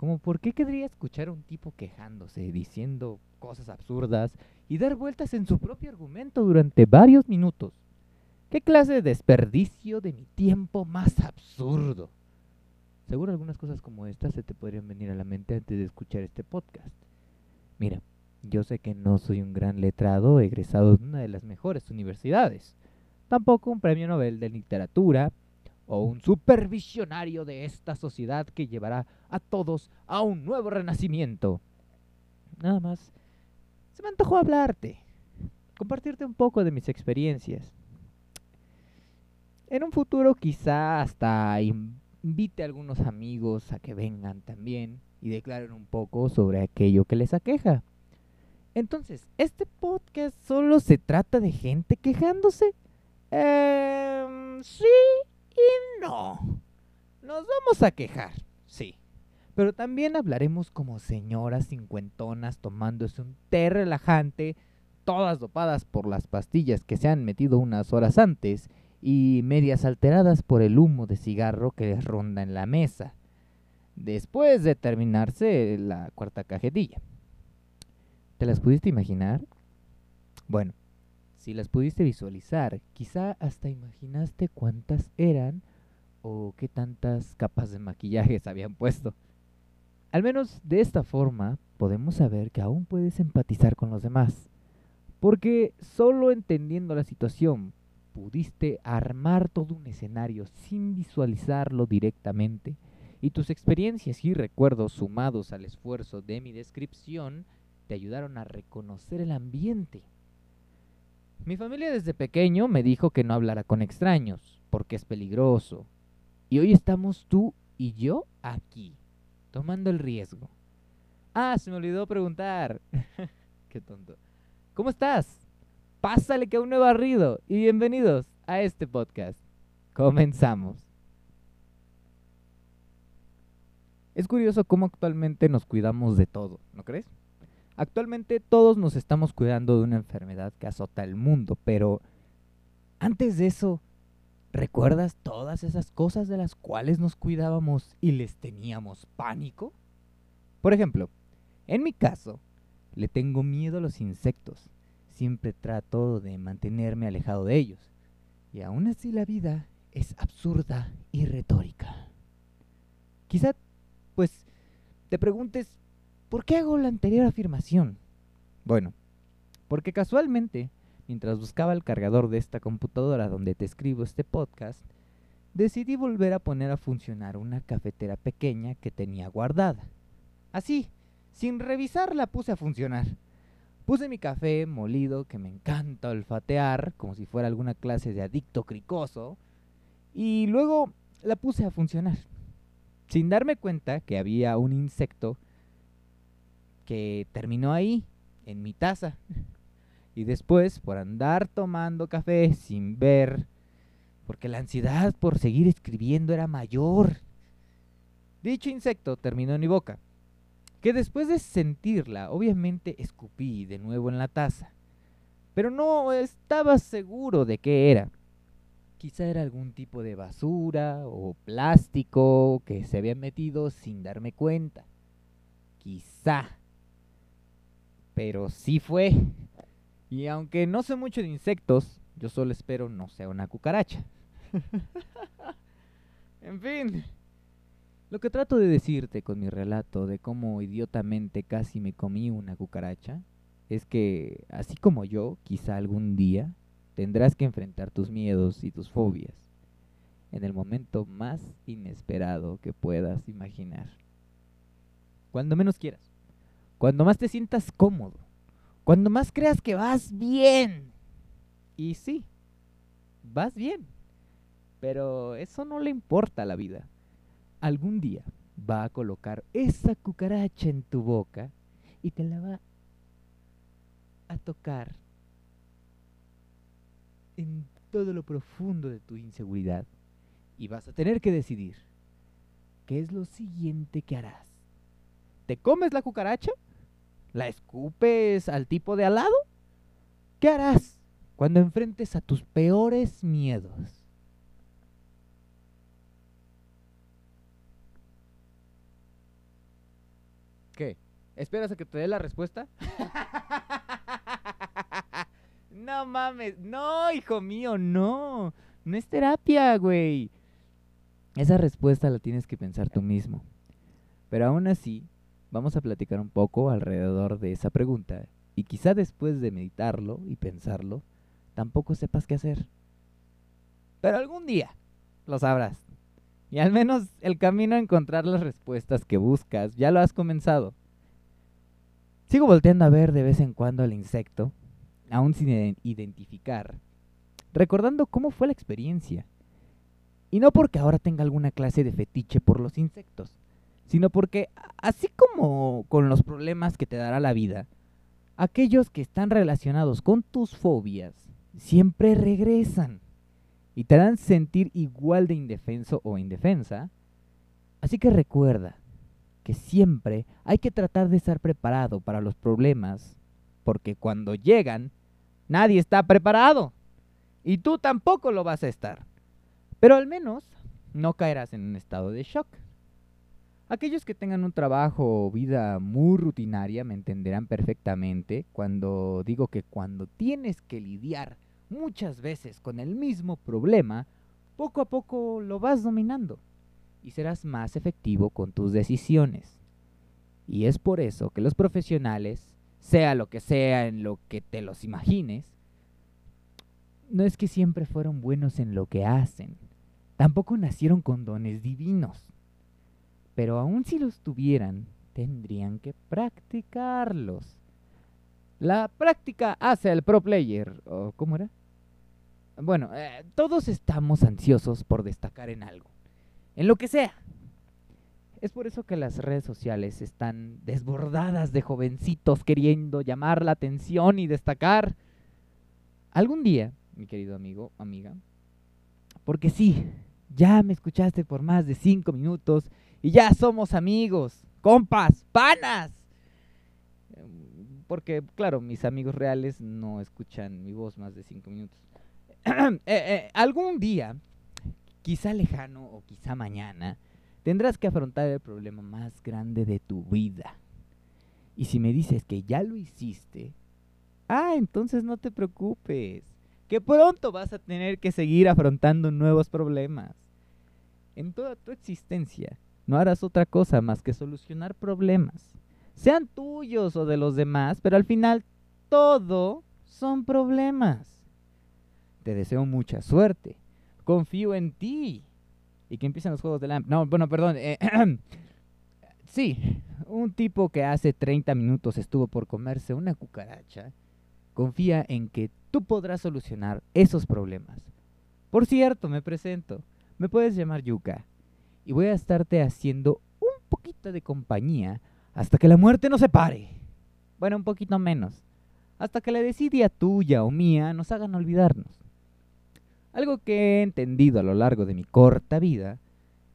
Como por qué querría escuchar a un tipo quejándose, diciendo cosas absurdas y dar vueltas en su propio argumento durante varios minutos. ¿Qué clase de desperdicio de mi tiempo más absurdo? Seguro algunas cosas como estas se te podrían venir a la mente antes de escuchar este podcast. Mira, yo sé que no soy un gran letrado egresado de una de las mejores universidades, tampoco un premio Nobel de literatura o un supervisionario de esta sociedad que llevará a todos a un nuevo renacimiento. Nada más, se me antojó hablarte, compartirte un poco de mis experiencias. En un futuro quizá hasta invite a algunos amigos a que vengan también y declaren un poco sobre aquello que les aqueja. Entonces, ¿este podcast solo se trata de gente quejándose? Eh, sí no. Nos vamos a quejar, sí. Pero también hablaremos como señoras cincuentonas tomándose un té relajante, todas dopadas por las pastillas que se han metido unas horas antes y medias alteradas por el humo de cigarro que les ronda en la mesa, después de terminarse la cuarta cajetilla. ¿Te las pudiste imaginar? Bueno, si las pudiste visualizar, quizá hasta imaginaste cuántas eran o qué tantas capas de maquillaje se habían puesto. Al menos de esta forma podemos saber que aún puedes empatizar con los demás, porque solo entendiendo la situación pudiste armar todo un escenario sin visualizarlo directamente, y tus experiencias y recuerdos sumados al esfuerzo de mi descripción te ayudaron a reconocer el ambiente mi familia desde pequeño me dijo que no hablara con extraños, porque es peligroso. Y hoy estamos tú y yo aquí, tomando el riesgo. Ah, se me olvidó preguntar. Qué tonto. ¿Cómo estás? Pásale que aún no he barrido y bienvenidos a este podcast. Comenzamos. Es curioso cómo actualmente nos cuidamos de todo, ¿no crees? Actualmente todos nos estamos cuidando de una enfermedad que azota el mundo, pero antes de eso, ¿recuerdas todas esas cosas de las cuales nos cuidábamos y les teníamos pánico? Por ejemplo, en mi caso, le tengo miedo a los insectos. Siempre trato de mantenerme alejado de ellos. Y aún así la vida es absurda y retórica. Quizá, pues, te preguntes ¿Por qué hago la anterior afirmación? Bueno, porque casualmente, mientras buscaba el cargador de esta computadora donde te escribo este podcast, decidí volver a poner a funcionar una cafetera pequeña que tenía guardada. Así, sin revisar, la puse a funcionar. Puse mi café molido, que me encanta olfatear, como si fuera alguna clase de adicto cricoso, y luego la puse a funcionar, sin darme cuenta que había un insecto que terminó ahí, en mi taza. Y después, por andar tomando café sin ver, porque la ansiedad por seguir escribiendo era mayor, dicho insecto terminó en mi boca, que después de sentirla, obviamente escupí de nuevo en la taza, pero no estaba seguro de qué era. Quizá era algún tipo de basura o plástico que se había metido sin darme cuenta. Quizá pero sí fue. Y aunque no sé mucho de insectos, yo solo espero no sea una cucaracha. en fin. Lo que trato de decirte con mi relato de cómo idiotamente casi me comí una cucaracha es que, así como yo, quizá algún día tendrás que enfrentar tus miedos y tus fobias en el momento más inesperado que puedas imaginar. Cuando menos quieras. Cuando más te sientas cómodo. Cuando más creas que vas bien. Y sí, vas bien. Pero eso no le importa a la vida. Algún día va a colocar esa cucaracha en tu boca y te la va a tocar en todo lo profundo de tu inseguridad. Y vas a tener que decidir qué es lo siguiente que harás. ¿Te comes la cucaracha? ¿La escupes al tipo de al lado? ¿Qué harás cuando enfrentes a tus peores miedos? ¿Qué? ¿Esperas a que te dé la respuesta? no mames, no, hijo mío, no. No es terapia, güey. Esa respuesta la tienes que pensar tú mismo. Pero aún así, vamos a platicar un poco alrededor de esa pregunta y quizá después de meditarlo y pensarlo, tampoco sepas qué hacer. Pero algún día lo sabrás. Y al menos el camino a encontrar las respuestas que buscas ya lo has comenzado. Sigo volteando a ver de vez en cuando al insecto, aún sin identificar, recordando cómo fue la experiencia. Y no porque ahora tenga alguna clase de fetiche por los insectos, sino porque, así como con los problemas que te dará la vida, aquellos que están relacionados con tus fobias siempre regresan y te harán sentir igual de indefenso o indefensa. Así que recuerda, que siempre hay que tratar de estar preparado para los problemas, porque cuando llegan, nadie está preparado. Y tú tampoco lo vas a estar. Pero al menos no caerás en un estado de shock. Aquellos que tengan un trabajo o vida muy rutinaria me entenderán perfectamente cuando digo que cuando tienes que lidiar muchas veces con el mismo problema, poco a poco lo vas dominando y serás más efectivo con tus decisiones. Y es por eso que los profesionales, sea lo que sea en lo que te los imagines, no es que siempre fueron buenos en lo que hacen, tampoco nacieron con dones divinos. Pero aun si los tuvieran, tendrían que practicarlos. La práctica hace al pro player, ¿o cómo era? Bueno, eh, todos estamos ansiosos por destacar en algo en lo que sea. Es por eso que las redes sociales están desbordadas de jovencitos queriendo llamar la atención y destacar. Algún día, mi querido amigo, amiga, porque sí, ya me escuchaste por más de cinco minutos y ya somos amigos, compas, panas. Porque, claro, mis amigos reales no escuchan mi voz más de cinco minutos. Eh, eh, algún día quizá lejano o quizá mañana, tendrás que afrontar el problema más grande de tu vida. Y si me dices que ya lo hiciste, ah, entonces no te preocupes, que pronto vas a tener que seguir afrontando nuevos problemas. En toda tu existencia no harás otra cosa más que solucionar problemas, sean tuyos o de los demás, pero al final todo son problemas. Te deseo mucha suerte confío en ti. Y que empiezan los juegos de la... No, bueno, perdón. Eh, sí, un tipo que hace 30 minutos estuvo por comerse una cucaracha, confía en que tú podrás solucionar esos problemas. Por cierto, me presento. Me puedes llamar Yuka. Y voy a estarte haciendo un poquito de compañía hasta que la muerte nos separe. Bueno, un poquito menos. Hasta que la desidia tuya o mía nos hagan olvidarnos. Algo que he entendido a lo largo de mi corta vida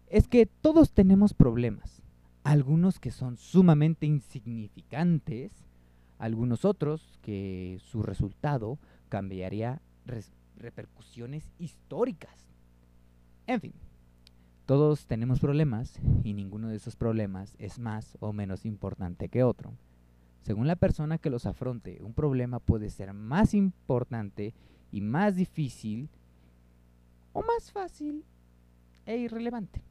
es que todos tenemos problemas, algunos que son sumamente insignificantes, algunos otros que su resultado cambiaría repercusiones históricas. En fin, todos tenemos problemas y ninguno de esos problemas es más o menos importante que otro. Según la persona que los afronte, un problema puede ser más importante y más difícil o más fácil e irrelevante.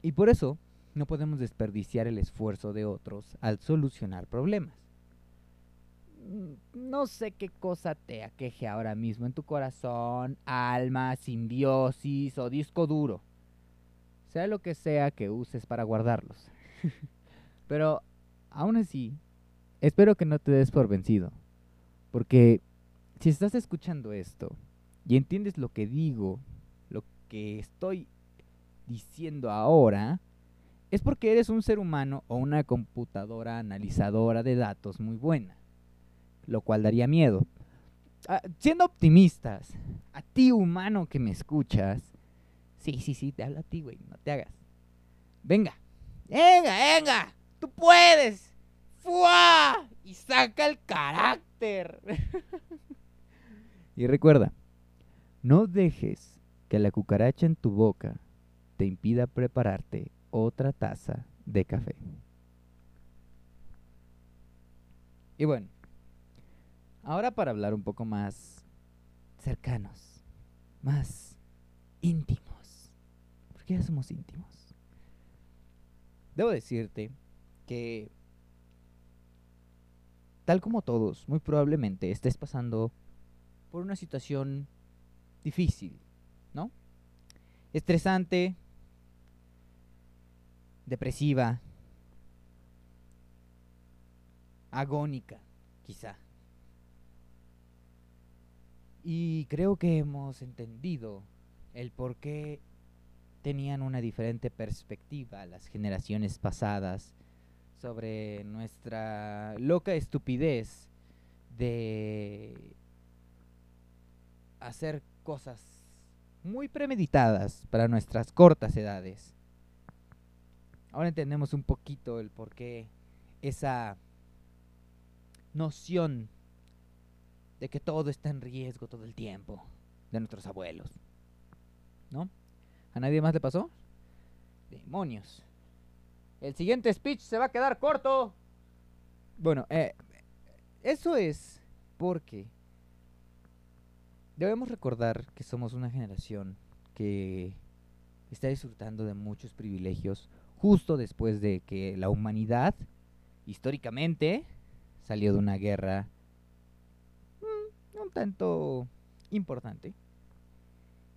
Y por eso no podemos desperdiciar el esfuerzo de otros al solucionar problemas. Mm, no sé qué cosa te aqueje ahora mismo en tu corazón, alma, simbiosis o disco duro. Sea lo que sea que uses para guardarlos. Pero aún así, espero que no te des por vencido. Porque si estás escuchando esto y entiendes lo que digo, lo que estoy diciendo ahora, es porque eres un ser humano o una computadora analizadora de datos muy buena, lo cual daría miedo. Ah, siendo optimistas, a ti humano que me escuchas, sí, sí, sí, te habla a ti, güey, no te hagas. Venga, venga, venga, tú puedes. ¡Fua! Y saca el carácter. y recuerda, no dejes que la cucaracha en tu boca te impida prepararte otra taza de café. Y bueno, ahora para hablar un poco más cercanos, más porque ya somos íntimos. Debo decirte que, tal como todos, muy probablemente estés pasando por una situación difícil, ¿no? Estresante, depresiva, agónica, quizá. Y creo que hemos entendido el por qué tenían una diferente perspectiva las generaciones pasadas sobre nuestra loca estupidez de hacer cosas muy premeditadas para nuestras cortas edades. Ahora entendemos un poquito el por qué esa noción de que todo está en riesgo todo el tiempo de nuestros abuelos. ¿No? ¿A nadie más le pasó? Demonios. El siguiente speech se va a quedar corto. Bueno, eh, eso es porque debemos recordar que somos una generación que está disfrutando de muchos privilegios justo después de que la humanidad, históricamente, salió de una guerra mm, un tanto importante.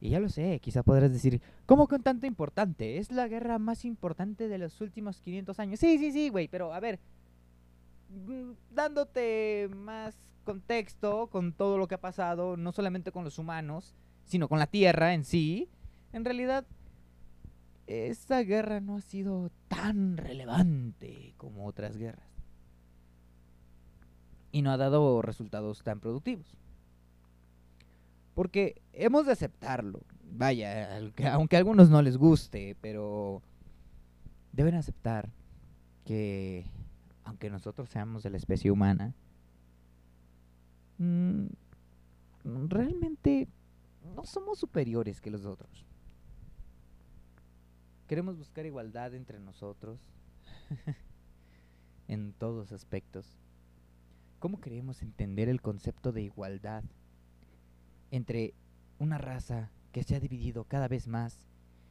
Y ya lo sé, quizá podrás decir, ¿cómo un tanto importante? Es la guerra más importante de los últimos 500 años. Sí, sí, sí, güey, pero a ver, mm, dándote más contexto con todo lo que ha pasado, no solamente con los humanos, sino con la Tierra en sí, en realidad esta guerra no ha sido tan relevante como otras guerras. Y no ha dado resultados tan productivos. Porque hemos de aceptarlo. Vaya, aunque a algunos no les guste, pero deben aceptar que aunque nosotros seamos de la especie humana, mm, realmente no somos superiores que los otros. Queremos buscar igualdad entre nosotros en todos aspectos. ¿Cómo queremos entender el concepto de igualdad entre una raza que se ha dividido cada vez más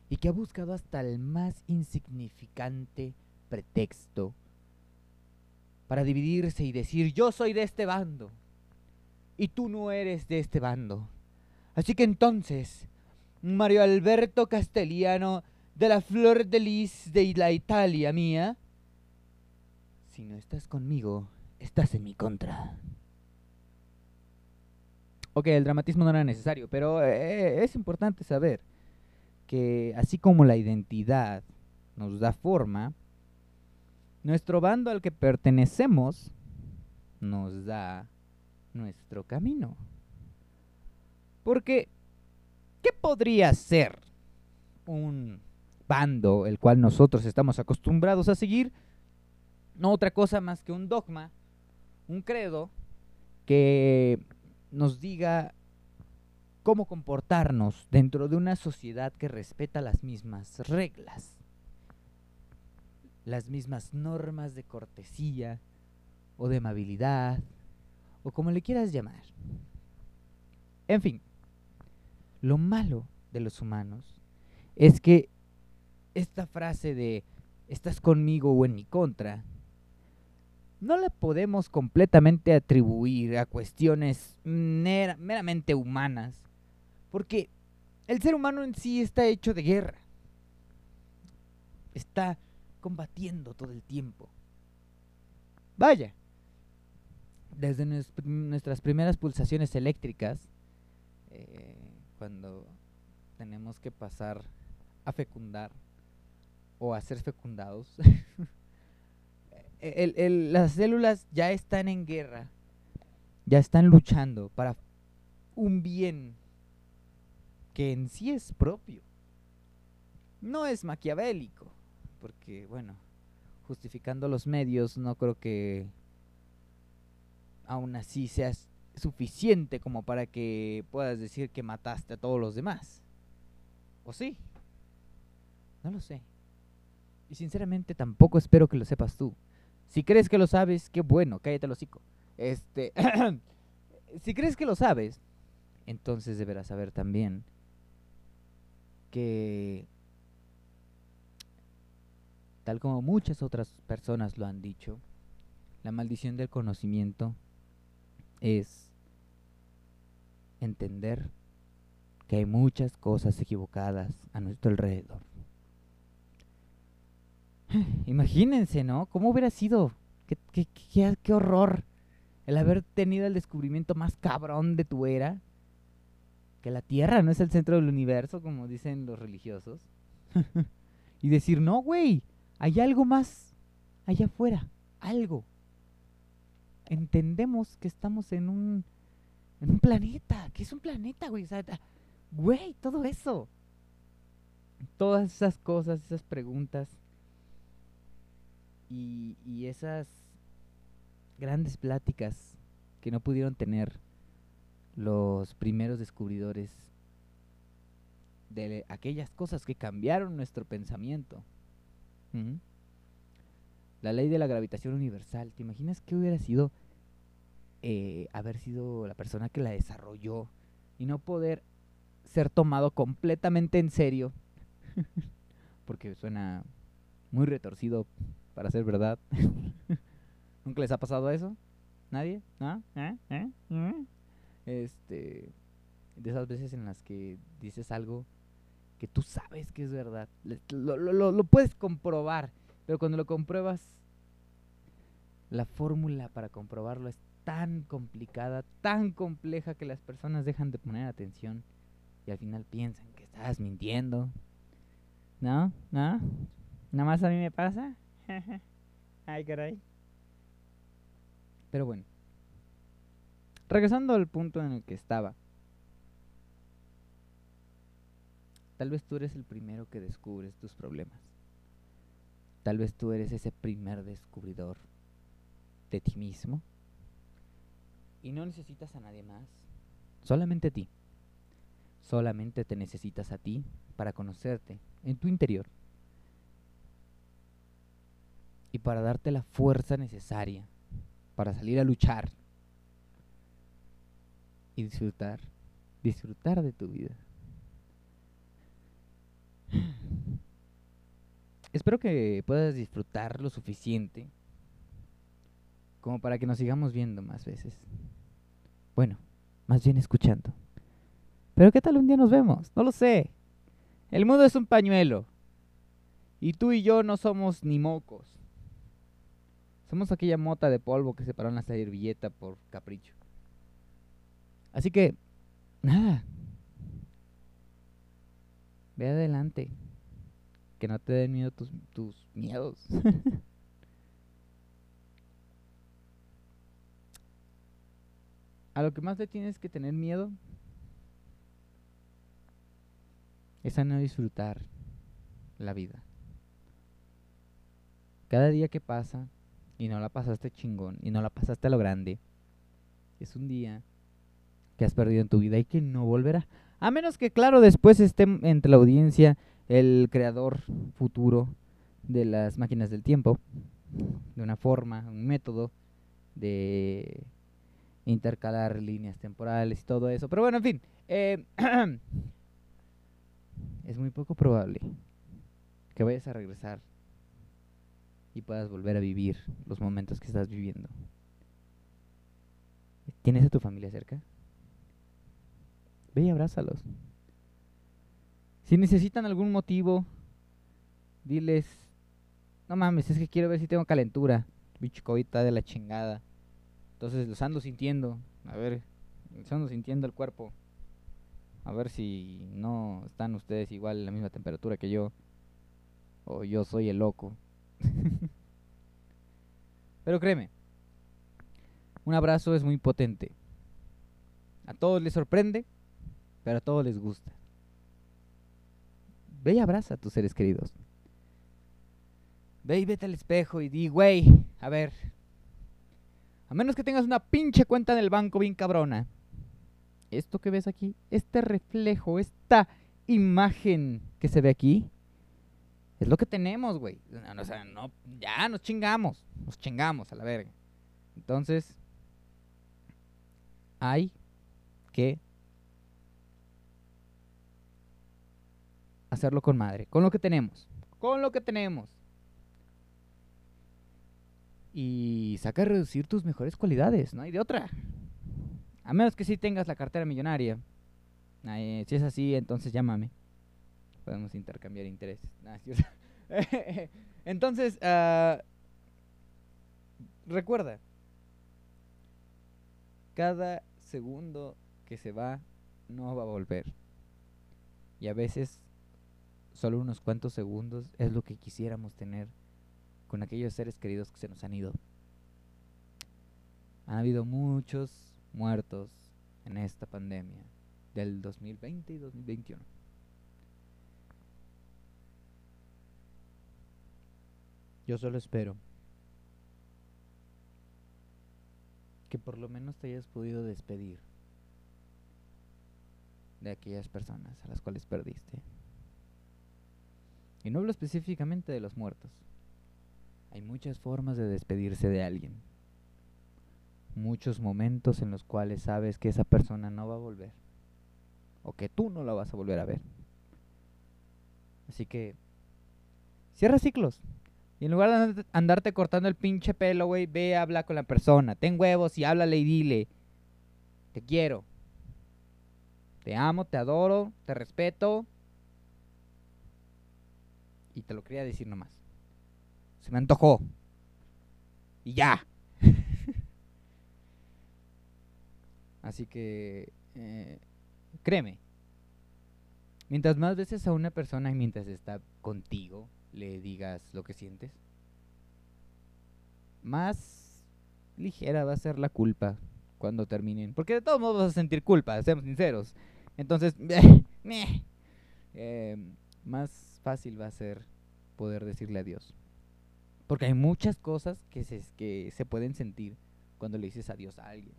y que ha buscado hasta el más insignificante pretexto para dividirse y decir yo soy de este bando y tú no eres de este bando? Así que entonces, Mario Alberto Castellano de la flor de lis de la Italia mía. Si no estás conmigo, estás en mi contra. Ok, el dramatismo no era necesario, pero eh, es importante saber que así como la identidad nos da forma, nuestro bando al que pertenecemos nos da nuestro camino. Porque, ¿qué podría ser un bando el cual nosotros estamos acostumbrados a seguir, no otra cosa más que un dogma, un credo que nos diga cómo comportarnos dentro de una sociedad que respeta las mismas reglas, las mismas normas de cortesía o de amabilidad, o como le quieras llamar. En fin, lo malo de los humanos es que esta frase de estás conmigo o en mi contra, no la podemos completamente atribuir a cuestiones meramente humanas, porque el ser humano en sí está hecho de guerra, está combatiendo todo el tiempo. Vaya, desde nuestras primeras pulsaciones eléctricas, eh, cuando tenemos que pasar a fecundar, o a ser fecundados, las células ya están en guerra, ya están luchando para un bien que en sí es propio. No es maquiavélico, porque bueno, justificando los medios, no creo que aún así sea suficiente como para que puedas decir que mataste a todos los demás. ¿O sí? No lo sé. Y sinceramente tampoco espero que lo sepas tú. Si crees que lo sabes, qué bueno, cállate el hocico. Este, si crees que lo sabes, entonces deberás saber también que, tal como muchas otras personas lo han dicho, la maldición del conocimiento es entender que hay muchas cosas equivocadas a nuestro alrededor. Imagínense, ¿no? ¿Cómo hubiera sido? ¿Qué, horror el haber tenido el descubrimiento más cabrón de tu era, que la Tierra no es el centro del universo, como dicen los religiosos, y decir, no, güey, hay algo más allá afuera, algo. Entendemos que estamos en un, en un planeta, que es un planeta, güey, güey, todo eso. Todas esas cosas, esas preguntas y, esas grandes pláticas que no pudieron tener los primeros descubridores de aquellas cosas que cambiaron nuestro pensamiento. La ley de la gravitación universal. ¿Te imaginas qué hubiera sido eh, haber sido la persona que la desarrolló y no poder ser tomado completamente en serio? Porque suena muy retorcido para ser verdad. ¿Nunca les ha pasado eso? ¿Nadie? ¿Ah? ¿Eh? ¿Eh? ¿Eh? Este, de esas veces en las que dices algo que tú sabes que es verdad. Lo, lo, lo puedes comprobar, pero cuando lo compruebas, la fórmula para comprobarlo es tan complicada, tan compleja que las personas dejan de poner atención y al final piensan que estás mintiendo. ¿No? ¿No? ¿Nada más a mí me pasa? Ay, caray. Pero bueno. Regresando al punto en el que estaba. Tal vez tú eres el primero que descubres tus problemas. Tal vez tú eres ese primer descubridor de ti mismo. Y no necesitas a nadie más. Solamente a ti. Solamente te necesitas a ti para conocerte en tu interior. Y para darte la fuerza necesaria para salir a luchar y disfrutar, disfrutar de tu vida. Espero que puedas disfrutar lo suficiente como para que nos sigamos viendo más veces. Bueno, más bien escuchando. Pero ¿qué tal un día nos vemos? No lo sé. El mundo es un pañuelo. Y tú y yo no somos ni mocos. Somos aquella mota de polvo que se paró en la servilleta por capricho. Así que, nada. Ve adelante. Que no te den miedo tus, tus miedos. a lo que más le tienes que tener miedo es a no disfrutar la vida. Cada día que pasa y no la pasaste chingón y no la pasaste a lo grande, es un día que has perdido en tu vida y que no volverá. A menos que, claro, después esté entre la audiencia el creador futuro de las máquinas del tiempo, de una forma, un método de intercalar líneas temporales y todo eso. Pero bueno, en fin, eh, es muy poco probable que vayas a regresar y puedas volver a vivir los momentos que estás viviendo. ¿Tienes a tu familia cerca? Ve y abrázalos. Si necesitan algún motivo, diles, no mames, es que quiero ver si tengo calentura. Bicho de la chingada. Entonces los ando sintiendo. A ver, los ando sintiendo el cuerpo. A ver si no están ustedes igual en la misma temperatura que yo. O yo soy el loco. Pero créeme, un abrazo es muy potente. A todos les sorprende, pero a todos les gusta. Ve y abraza a tus seres queridos. Ve y vete al espejo y di, güey, a ver. A menos que tengas una pinche cuenta en el banco bien cabrona. Esto que ves aquí, este reflejo, esta imagen que se ve aquí, es lo que tenemos, güey. O sea, no, ya nos chingamos. Nos chingamos a la verga. Entonces, hay que hacerlo con madre, con lo que tenemos, con lo que tenemos. Y saca a reducir tus mejores cualidades, no hay de otra. A menos que si tengas la cartera millonaria. si es así, entonces llámame. Podemos intercambiar intereses. entonces, uh, recuerda, cada segundo que se va no va a volver. Y a veces solo unos cuantos segundos es lo que quisiéramos tener con aquellos seres queridos que se nos han ido. Han habido muchos muertos en esta pandemia del 2020 y 2021. Yo solo espero que por lo menos te hayas podido despedir de aquellas personas a las cuales perdiste. Y no hablo específicamente de los muertos. Hay muchas formas de despedirse de alguien. Muchos momentos en los cuales sabes que esa persona no va a volver. O que tú no la vas a volver a ver. Así que cierra ciclos. Y en lugar de andarte cortando el pinche pelo, güey, ve, habla con la persona. Ten huevos y háblale y dile. Te quiero. Te amo, te adoro, te respeto. Y te lo quería decir nomás. Se me antojó. Y ya. Así que, eh, créeme. Mientras más veces a una persona y mientras está contigo, le digas lo que sientes, más ligera va a ser la culpa cuando terminen. Porque de todos modos vas a sentir culpa, seamos sinceros. Entonces, eh, más fácil va a ser poder decirle adiós. Porque hay muchas cosas que se, que se pueden sentir cuando le dices adiós a alguien.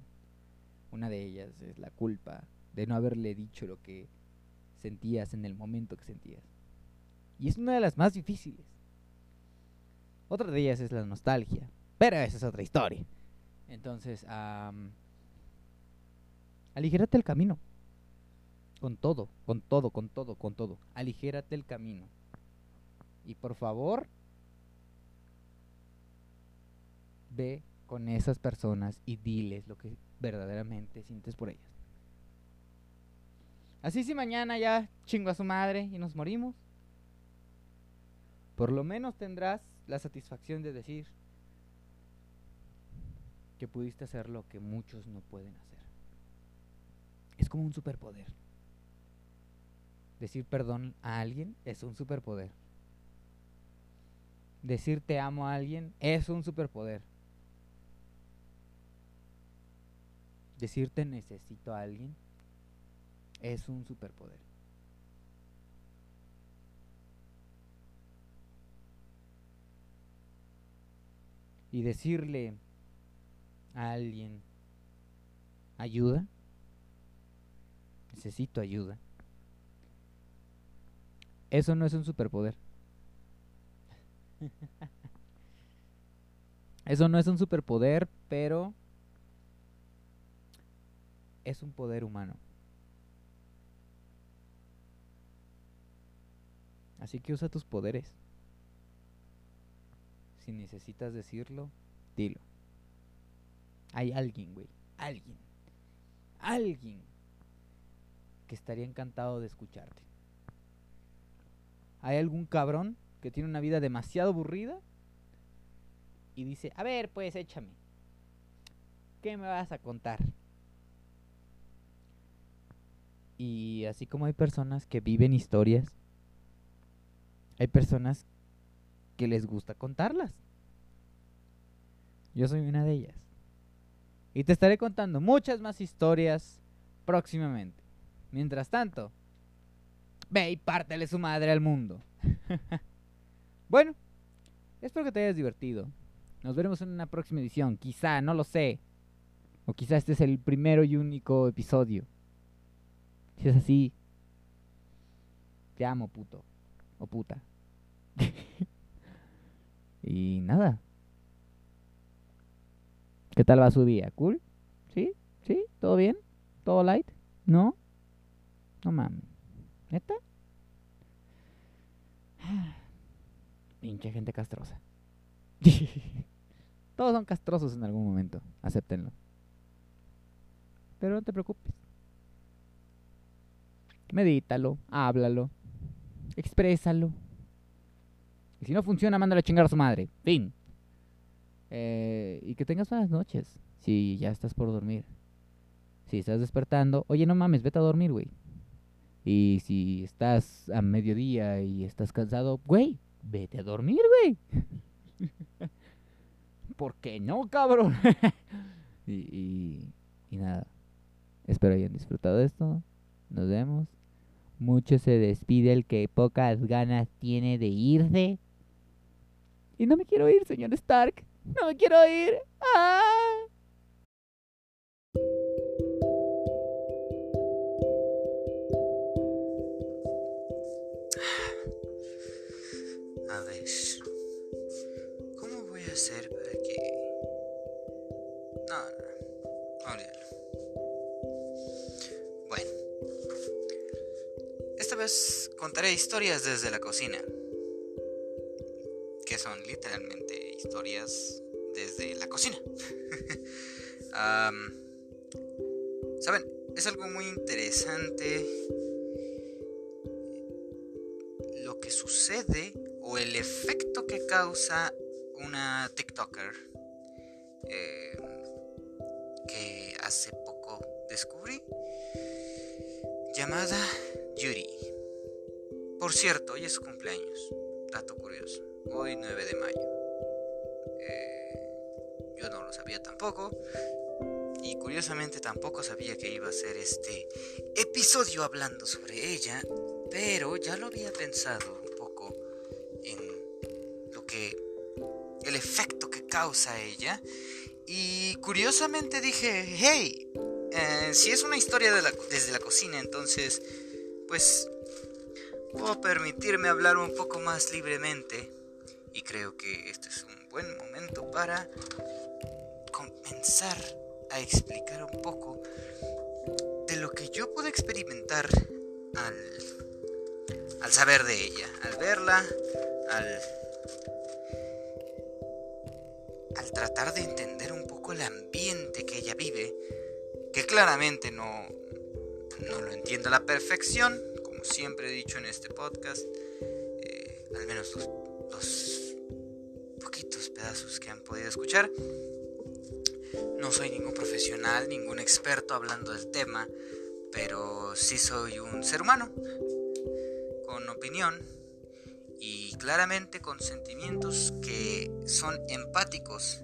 Una de ellas es la culpa de no haberle dicho lo que sentías en el momento que sentías. Y es una de las más difíciles. Otra de ellas es la nostalgia. Pero esa es otra historia. Entonces, um, aligérate el camino. Con todo, con todo, con todo, con todo. Aligérate el camino. Y por favor, ve con esas personas y diles lo que verdaderamente sientes por ellas. Así si mañana ya chingo a su madre y nos morimos, por lo menos tendrás la satisfacción de decir que pudiste hacer lo que muchos no pueden hacer. Es como un superpoder. Decir perdón a alguien es un superpoder. Decir te amo a alguien es un superpoder. Decirte necesito a alguien es un superpoder. Y decirle a alguien, ayuda, necesito ayuda. Eso no es un superpoder. Eso no es un superpoder, pero es un poder humano. Así que usa tus poderes. Si necesitas decirlo, dilo. Hay alguien, güey. Alguien. Alguien que estaría encantado de escucharte. Hay algún cabrón que tiene una vida demasiado aburrida y dice, a ver, pues échame. ¿Qué me vas a contar? Y así como hay personas que viven historias, hay personas que les gusta contarlas. Yo soy una de ellas. Y te estaré contando muchas más historias próximamente. Mientras tanto, ve y pártele su madre al mundo. bueno, espero que te hayas divertido. Nos veremos en una próxima edición. Quizá, no lo sé. O quizá este es el primero y único episodio. Si es así, te amo, puto. O puta. Y nada. ¿Qué tal va su día? ¿Cool? ¿Sí? ¿Sí? ¿Todo bien? ¿Todo light? ¿No? No mames. ¿Neta? Pinche gente castrosa. Todos son castrosos en algún momento. Acéptenlo. Pero no te preocupes. Medítalo, háblalo, exprésalo. Si no funciona, mándalo a chingar a su madre. Fin. Eh, y que tengas buenas noches. Si ya estás por dormir. Si estás despertando, oye, no mames, vete a dormir, güey. Y si estás a mediodía y estás cansado, güey, vete a dormir, güey. ¿Por qué no, cabrón? y, y, y nada. Espero hayan disfrutado esto. Nos vemos. Mucho se despide el que pocas ganas tiene de irse. Y no me quiero ir, señor Stark. No me quiero ir. ¡Ah! A ver, ¿cómo voy a hacer para que... No, no, olvídalo. Bueno, esta vez contaré historias desde la cocina, que son literalmente historias desde la cocina. Saben, es algo muy interesante lo que sucede o el efecto que causa una TikToker eh, que hace poco descubrí llamada Yuri. Por cierto, hoy es su cumpleaños. Dato curioso. Hoy 9 de mayo. Eh, yo no lo sabía tampoco. Y curiosamente tampoco sabía que iba a ser este episodio hablando sobre ella. Pero ya lo había pensado un poco en lo que. el efecto que causa ella. Y curiosamente dije, hey, eh, si es una historia desde la cocina, entonces, pues, puedo permitirme hablar un poco más libremente. Y creo que este es un buen momento para comenzar a explicar un poco de lo que yo pude experimentar al, al saber de ella, al verla, al, al tratar de entender un poco el ambiente que ella vive, que claramente no, no lo entiendo a la perfección, como siempre he dicho en este podcast, eh, al menos los, los poquitos pedazos que han podido escuchar. No soy ningún profesional, ningún experto hablando del tema, pero sí soy un ser humano, con opinión y claramente con sentimientos que son empáticos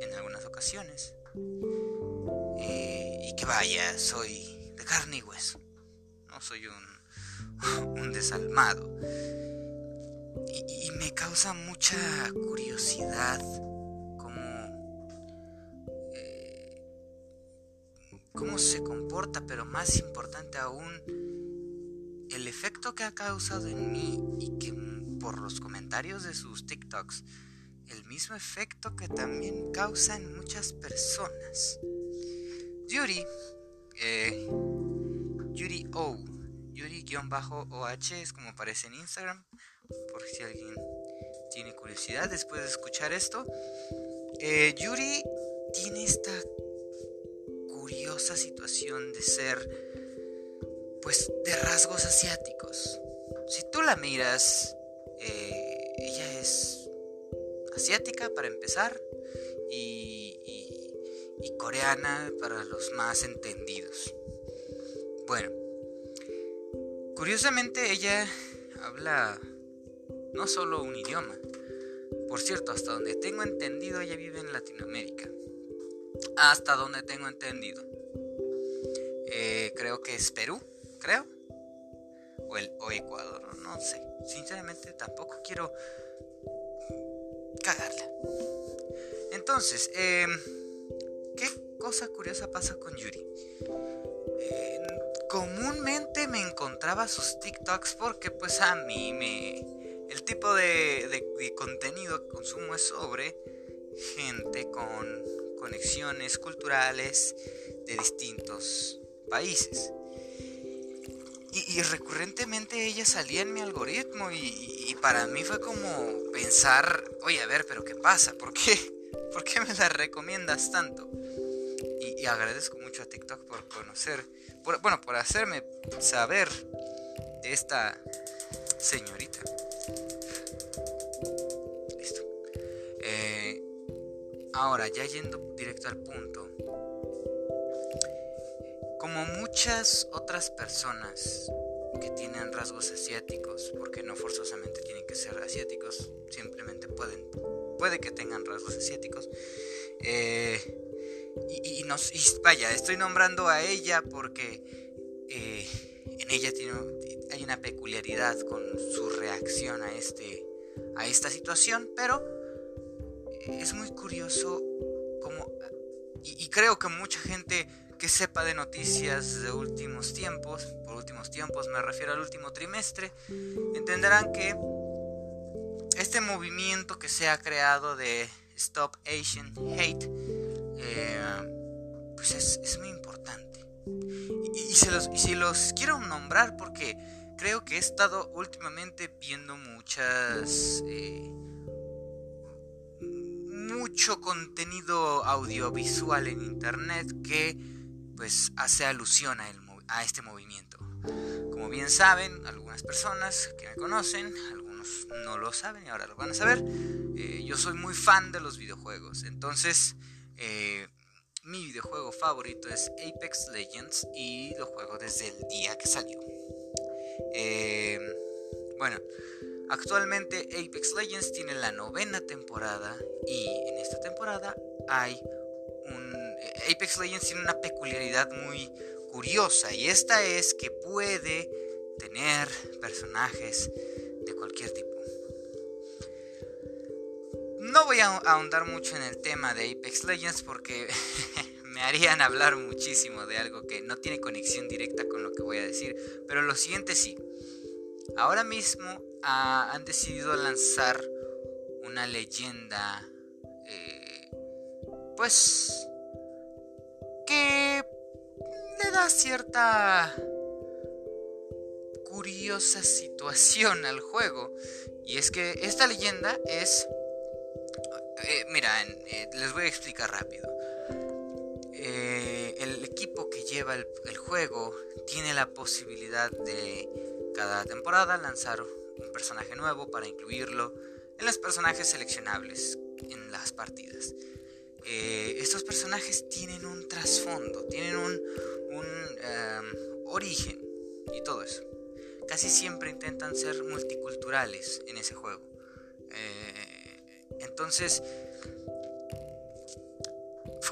en algunas ocasiones. Eh, y que vaya, soy de carne y hueso, no soy un, un desalmado. Me causa mucha curiosidad cómo, eh, cómo se comporta, pero más importante aún, el efecto que ha causado en mí y que por los comentarios de sus TikToks, el mismo efecto que también causa en muchas personas. Yuri, eh, Yuri O, Yuri-OH es como aparece en Instagram, por si alguien tiene curiosidad después de escuchar esto. Eh, Yuri tiene esta curiosa situación de ser, pues, de rasgos asiáticos. Si tú la miras, eh, ella es asiática para empezar y, y- y coreana para los más entendidos. Bueno, curiosamente ella habla no solo un idioma. Por cierto, hasta donde tengo entendido, ella vive en Latinoamérica. Hasta donde tengo entendido. Eh, creo que es Perú, creo. O, el, o Ecuador, no sé. Sinceramente tampoco quiero cagarla. Entonces, eh, ¿qué cosa curiosa pasa con Yuri? Eh, comúnmente me encontraba sus TikToks porque pues a mí me... El tipo de, contenido que consumo es sobre gente con conexiones culturales de distintos países. Y, recurrentemente ella salía en mi algoritmo y, para mí fue como pensar, oye, a ver, pero ¿qué pasa? ¿Por qué? ¿Por qué me la recomiendas tanto? Y, agradezco mucho a TikTok por conocer, bueno, por hacerme saber de esta señorita. Listo. Eh, ahora, ya yendo directo al punto. Como muchas otras personas que tienen rasgos asiáticos, porque no forzosamente tienen que ser asiáticos, simplemente pueden, puede que tengan rasgos asiáticos. Eh, y, nos, vaya, estoy nombrando a ella porque eh, en ella tiene, hay una peculiaridad con su reacción a, este, a esta situación, pero es muy curioso como, y creo que mucha gente que sepa de noticias de últimos tiempos, por últimos tiempos me refiero al último trimestre, entenderán que este movimiento que se ha creado de Stop Asian Hate, eh, pues es, muy importante. Y, se los, y si los quiero nombrar porque creo que he estado últimamente viendo muchas... Eh, mucho contenido audiovisual en internet que pues hace alusión a, este movimiento. Como bien saben, algunas personas que me conocen, algunos no lo saben y ahora lo van a saber, eh, yo soy muy fan de los videojuegos. Entonces, eh, mi videojuego favorito es Apex Legends y lo juego desde el día que salió. Eh, bueno, actualmente Apex Legends tiene la novena temporada y en esta temporada hay Apex Legends tiene una peculiaridad muy curiosa y esta es que puede tener personajes de cualquier tipo. No voy a ahondar mucho en el tema de Apex Legends porque me harían hablar muchísimo de algo que no tiene conexión directa con lo que voy a decir, pero lo siguiente sí. Ahora mismo ah, han decidido lanzar una leyenda, eh, pues que le da cierta curiosa situación al juego. Y es que esta leyenda es... Eh, mira, eh, les voy a explicar rápido. Eh, el equipo que lleva el, juego tiene la posibilidad de cada temporada lanzar un personaje nuevo para incluirlo en los personajes seleccionables en las partidas. Eh, estos personajes tienen un trasfondo, tienen un, em, origen y todo eso. Casi siempre intentan ser multiculturales en ese juego. Eh, entonces,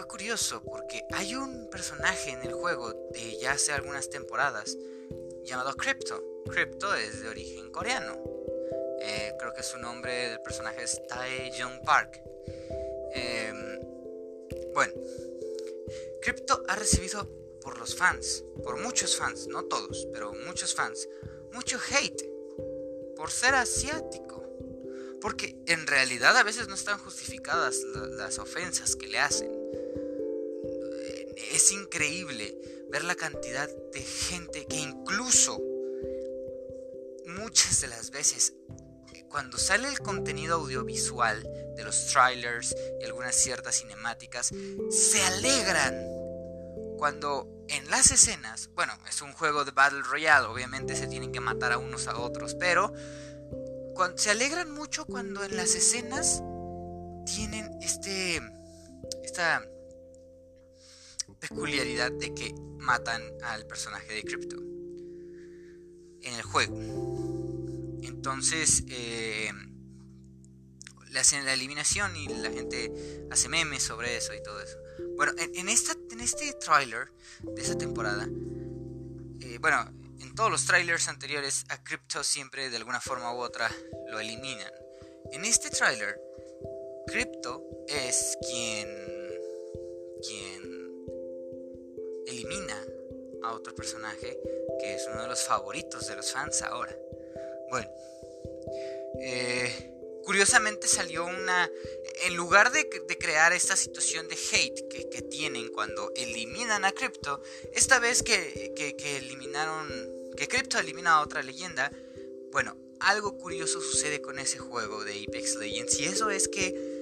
curioso porque hay un personaje en el juego de ya hace algunas temporadas llamado Crypto. Crypto es de origen coreano. Eh, creo que su nombre del personaje es Tae Jung Park. Em, bueno, Crypto ha recibido por los fans, por muchos fans, no todos, pero muchos fans, mucho hate por ser asiático. Porque en realidad a veces no están justificadas las ofensas que le hacen. Es increíble ver la cantidad de gente que incluso muchas de las veces cuando sale el contenido audiovisual de los trailers y algunas ciertas cinemáticas, se alegran cuando en las escenas, bueno, es un juego de Battle Royale, obviamente se tienen que matar a unos a otros, pero se alegran mucho cuando en las escenas tienen este peculiaridad de que matan al personaje de Crypto en el juego. Entonces eh, le hacen la eliminación y la gente hace memes sobre eso y todo eso. Bueno, en, esta, en este trailer de esa temporada, eh, bueno, en todos los trailers anteriores a Crypto siempre de alguna forma u otra lo eliminan. En este trailer, Crypto es quien, quien elimina a otro personaje que es uno de los favoritos de los fans ahora. Bueno, eh, curiosamente salió una... En lugar de, crear esta situación de hate que, tienen cuando eliminan a Crypto, esta vez que, que eliminaron... Que Crypto elimina a otra leyenda, bueno, algo curioso sucede con ese juego de Apex Legends y eso es que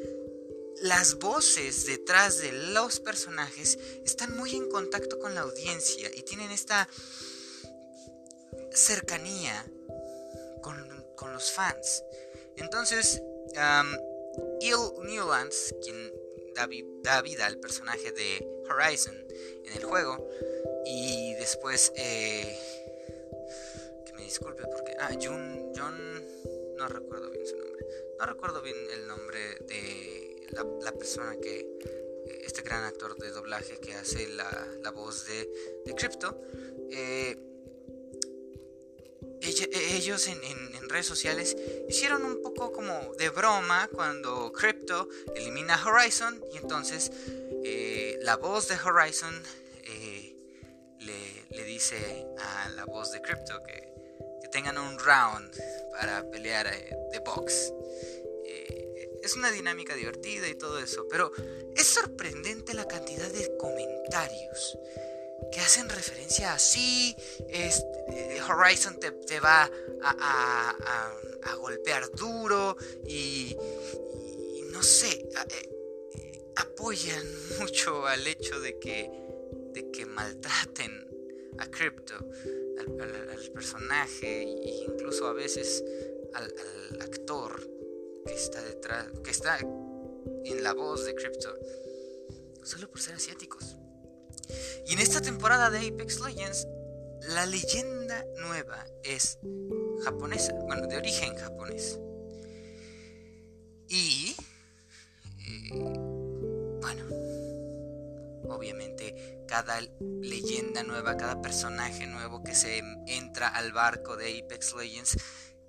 las voces detrás de los personajes están muy en contacto con la audiencia y tienen esta cercanía con, los fans. Entonces, um, Il Newlands, quien da, vida al personaje de Horizon en el juego, y después, eh, que me disculpe porque, ah, Jun, John, no recuerdo bien su nombre, no recuerdo bien el nombre de la, persona que, este gran actor de doblaje que hace la, voz de, de Crypto, eh, e, ellos en, redes sociales hicieron un poco como de broma cuando Crypto elimina Horizon y entonces eh, la voz de Horizon eh, le, dice a la voz de Crypto que, tengan un round para pelear eh, de box. Es una dinámica divertida y todo eso, pero es sorprendente la cantidad de comentarios que hacen referencia a sí, este, Horizon te, va a, golpear duro y, no sé, eh, apoyan mucho al hecho de que, de que maltraten a Crypto, al, personaje e incluso a veces al, actor que está detrás, que está en la voz de Crypto, solo por ser asiáticos. Y en esta temporada de Apex Legends, la leyenda nueva es japonesa, bueno, de origen japonés. Y, eh, bueno, obviamente cada leyenda nueva, cada personaje nuevo que se entra al barco de Apex Legends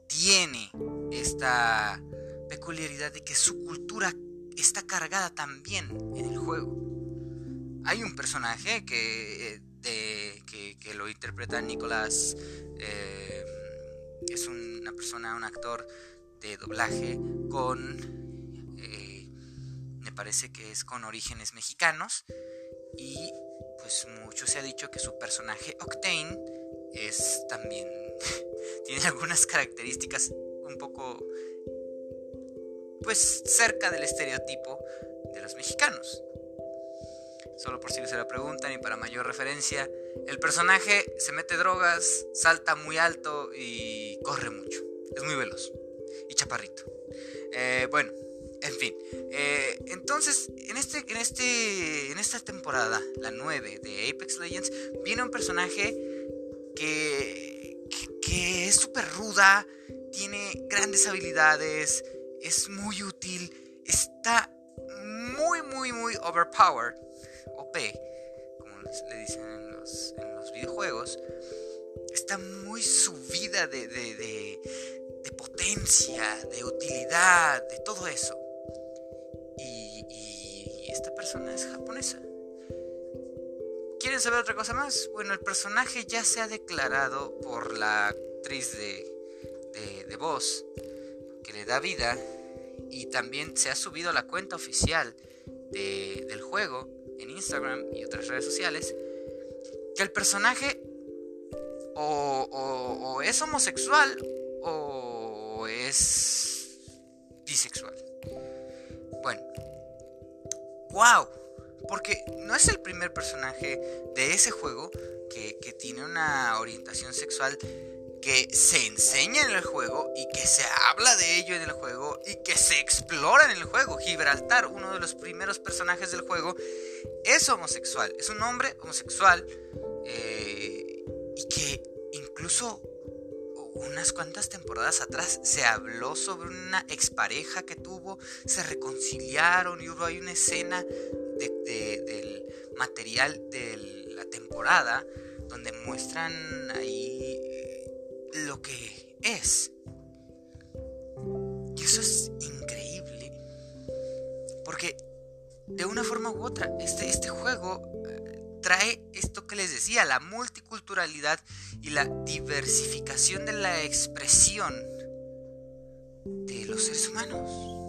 tiene esta peculiaridad de que su cultura está cargada también en el juego. Hay un personaje que, que, lo interpreta Nicolás, eh, es una persona, un actor de doblaje con, eh, me parece que es con orígenes mexicanos y pues mucho se ha dicho que su personaje Octane es también, tiene algunas características un poco pues cerca del estereotipo de los mexicanos solo por si se lo preguntan y para mayor referencia, el personaje se mete drogas, salta muy alto y corre mucho. Es muy veloz y chaparrito. Eh, bueno, en fin. Eh, entonces, en, este, en, este, en esta temporada, la 9 de Apex Legends, viene un personaje que, que es súper ruda, tiene grandes habilidades, es muy útil, está muy, muy, muy overpowered como le dicen en los, videojuegos, está muy subida de, de, potencia, de utilidad, de todo eso. Y, y, esta persona es japonesa. ¿Quieren saber otra cosa más? Bueno, el personaje ya se ha declarado por la actriz de, de voz que le da vida y también se ha subido a la cuenta oficial del juego en Instagram y otras redes sociales, que el personaje o, es homosexual o es bisexual. Bueno, wow, porque no es el primer personaje de ese juego que, que tiene una orientación sexual que se enseña en el juego y que se habla de ello en el juego y que se explora en el juego. Gibraltar, uno de los primeros personajes del juego, es homosexual, es un hombre homosexual eh, y que incluso unas cuantas temporadas atrás se habló sobre una expareja que tuvo, se reconciliaron y hubo ahí una escena del material de la temporada donde muestran ahí lo que es. Y eso es increíble. Porque de una forma u otra, este, este juego eh, trae esto que les decía, la multiculturalidad y la diversificación de la expresión de los seres humanos.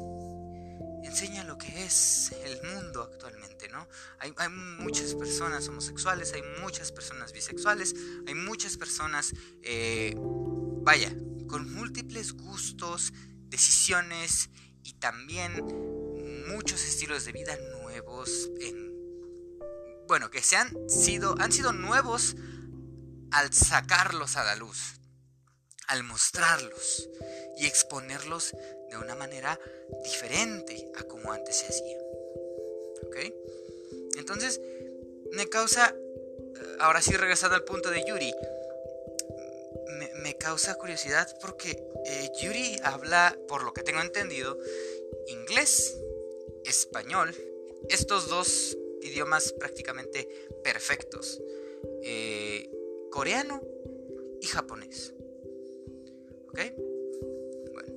Enseña lo que es el mundo actualmente, ¿no? Hay, muchas personas homosexuales, hay muchas personas bisexuales, hay muchas personas, eh, vaya, con múltiples gustos, decisiones y también muchos estilos de vida nuevos en bueno, que se han sido han sido nuevos al sacarlos a la luz, al mostrarlos y exponerlos de una manera diferente a como antes se hacía. ¿Ok? Entonces, me causa, eh, ahora sí regresando al punto de Yuri, me, causa curiosidad porque eh, Yuri habla, por lo que tengo entendido, inglés, español, estos dos idiomas prácticamente perfectos. Eh, coreano y japonés. ¿Ok? Bueno.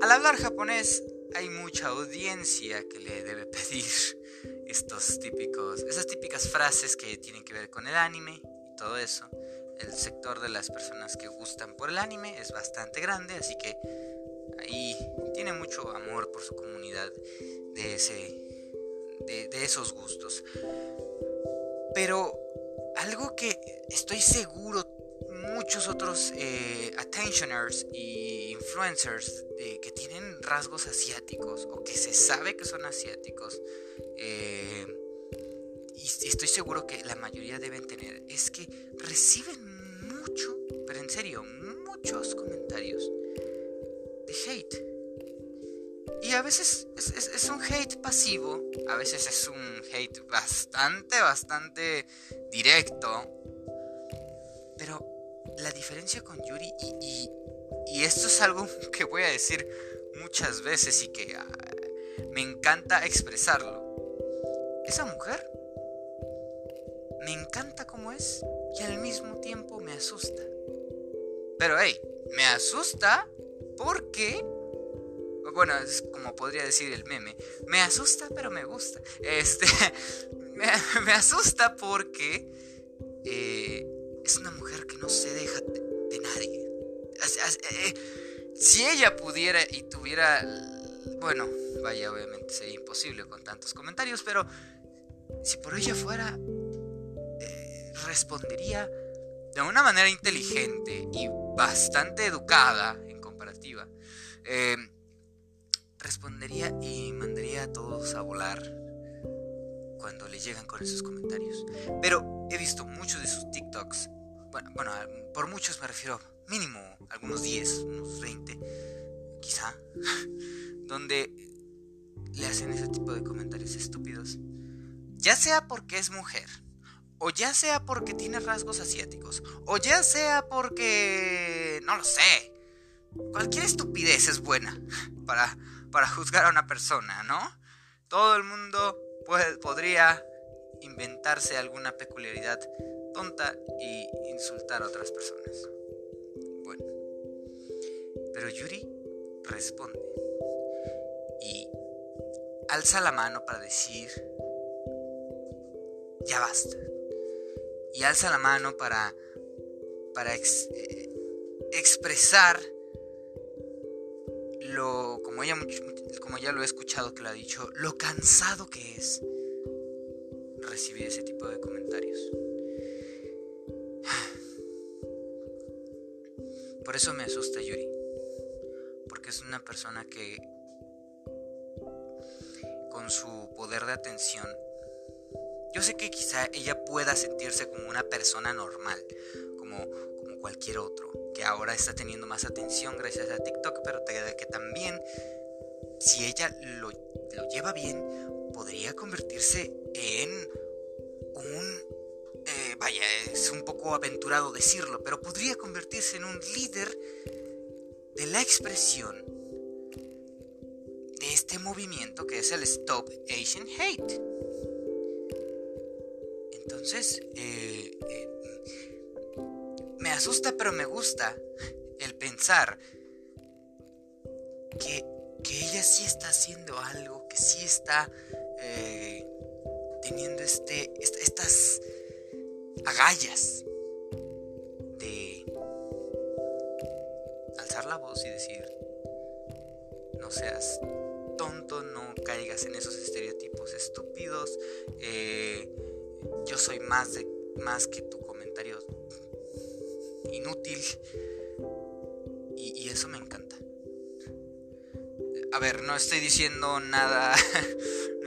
Al hablar japonés hay mucha audiencia que le debe pedir estos típicos, esas típicas frases que tienen que ver con el anime y todo eso. El sector de las personas que gustan por el anime es bastante grande, así que ahí tiene mucho amor por su comunidad de ese de, de esos gustos. Pero algo que estoy seguro muchos otros eh, attentioners y influencers que tienen rasgos asiáticos o que se sabe que son asiáticos eh, y estoy seguro que la mayoría deben tener es que reciben mucho pero en serio muchos comentarios de hate y a veces es, un hate pasivo, a veces es un hate bastante, bastante directo. Pero la diferencia con Yuri, y, esto es algo que voy a decir muchas veces y que ah, me encanta expresarlo. Esa mujer me encanta como es y al mismo tiempo me asusta. Pero hey, me asusta porque bueno, es como podría decir el meme, me asusta pero me gusta. Este, me, asusta porque eh, es una mujer que no se deja de, nadie. Eh, si ella pudiera y tuviera, bueno, vaya, obviamente sería imposible con tantos comentarios, pero si por ella fuera, eh, respondería de una manera inteligente y bastante educada en comparativa respondería y mandaría a todos a volar cuando le llegan con esos comentarios. Pero he visto muchos de sus TikToks, bueno, por muchos me refiero, mínimo algunos 10, unos 20, quizá, donde le hacen ese tipo de comentarios estúpidos. Ya sea porque es mujer, o ya sea porque tiene rasgos asiáticos, o ya sea porque... no lo sé. Cualquier estupidez es buena para para juzgar a una persona, ¿no? Todo el mundo podría inventarse alguna peculiaridad tonta y insultar a otras personas. Bueno, pero Yuri responde y alza la mano para decir, ya basta. Y alza la mano para, para eh, expresar lo, como ella, como ya lo he escuchado que lo ha dicho, lo cansado que es recibir ese tipo de comentarios. Por eso me asusta Yuri, porque es una persona que con su poder de atención, yo sé que quizá ella pueda sentirse como una persona normal, como, cualquier otro, que ahora está teniendo más atención gracias a TikTok, pero que también, si ella lo, lleva bien, podría convertirse en un... Eh, vaya, es un poco aventurado decirlo, pero podría convertirse en un líder de la expresión de este movimiento que es el Stop Asian Hate. Entonces, eh, eh, me asusta pero me gusta el pensar que, ella sí está haciendo algo, que sí está eh, teniendo este, estas agallas de alzar la voz y decir, no seas tonto, no caigas en esos estereotipos estúpidos, eh, yo soy más, de, más que tu comentario inútil. Y, eso me encanta. A ver, no estoy diciendo nada.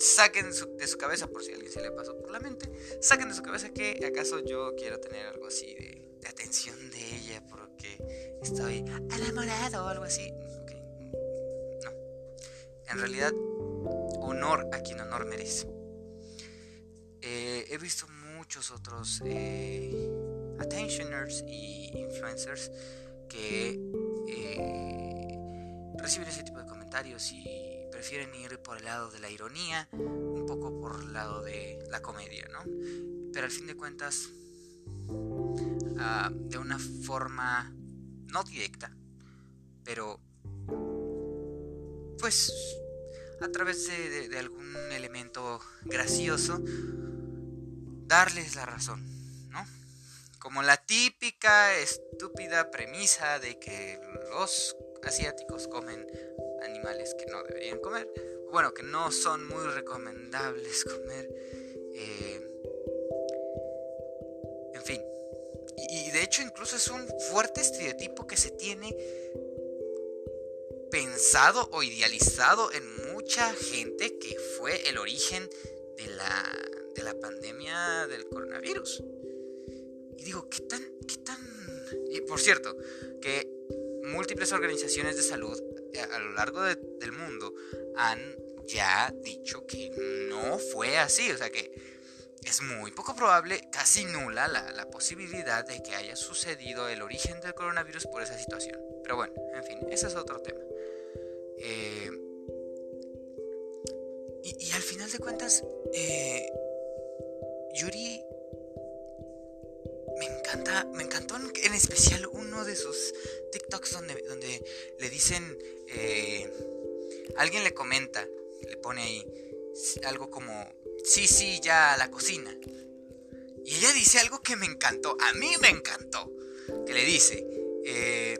saquen de su cabeza, por si alguien se le pasó por la mente, saquen de su cabeza que acaso yo quiero tener algo así de, atención de ella porque estoy enamorado o algo así. No. En realidad, honor a quien honor merece. Eh, he visto muchos otros eh, attentioners y influencers que eh, reciben ese tipo de comentarios y prefieren ir por el lado de la ironía, un poco por el lado de la comedia, ¿no? Pero al fin de cuentas, ah, de una forma no directa, pero pues a través de algún elemento gracioso, darles la razón, ¿no? Como la típica estúpida premisa de que los asiáticos comen animales que no deberían comer, bueno, que no son muy recomendables comer. Eh, en fin. Y, de hecho incluso es un fuerte estereotipo que se tiene pensado o idealizado en mucha gente que fue el origen de la, de la pandemia del coronavirus. Y digo, ¿qué tan, qué tan... Y por cierto, que múltiples organizaciones de salud a lo largo del mundo han ya dicho que no fue así. O sea que es muy poco probable, casi nula, la, posibilidad de que haya sucedido el origen del coronavirus por esa situación. Pero bueno, en fin, ese es otro tema. Eh, y, al final de cuentas, eh, Yuri me encanta, me encantó en, especial uno de sus TikToks donde, donde le dicen, eh, alguien le comenta, le pone ahí algo como, sí, sí, ya a la cocina. Y ella dice algo que me encantó, a mí me encantó, que le dice, eh,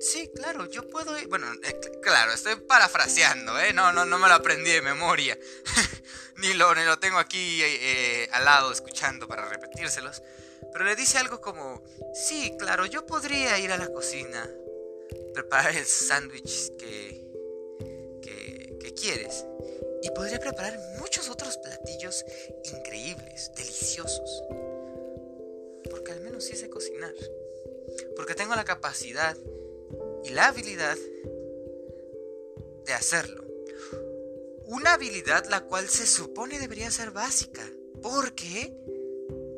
sí, claro, yo puedo ir, bueno, eh, claro, estoy parafraseando, ¿eh? No, no, no me lo aprendí de memoria, ni, lo, ni lo tengo aquí al lado escuchando para repetírselos. Pero le dice algo como, sí, claro, yo podría ir a la cocina, preparar el sándwich que, que, quieres. Y podría preparar muchos otros platillos increíbles, deliciosos. Porque al menos sí sé cocinar. Porque tengo la capacidad y la habilidad de hacerlo. Una habilidad la cual se supone debería ser básica. Porque,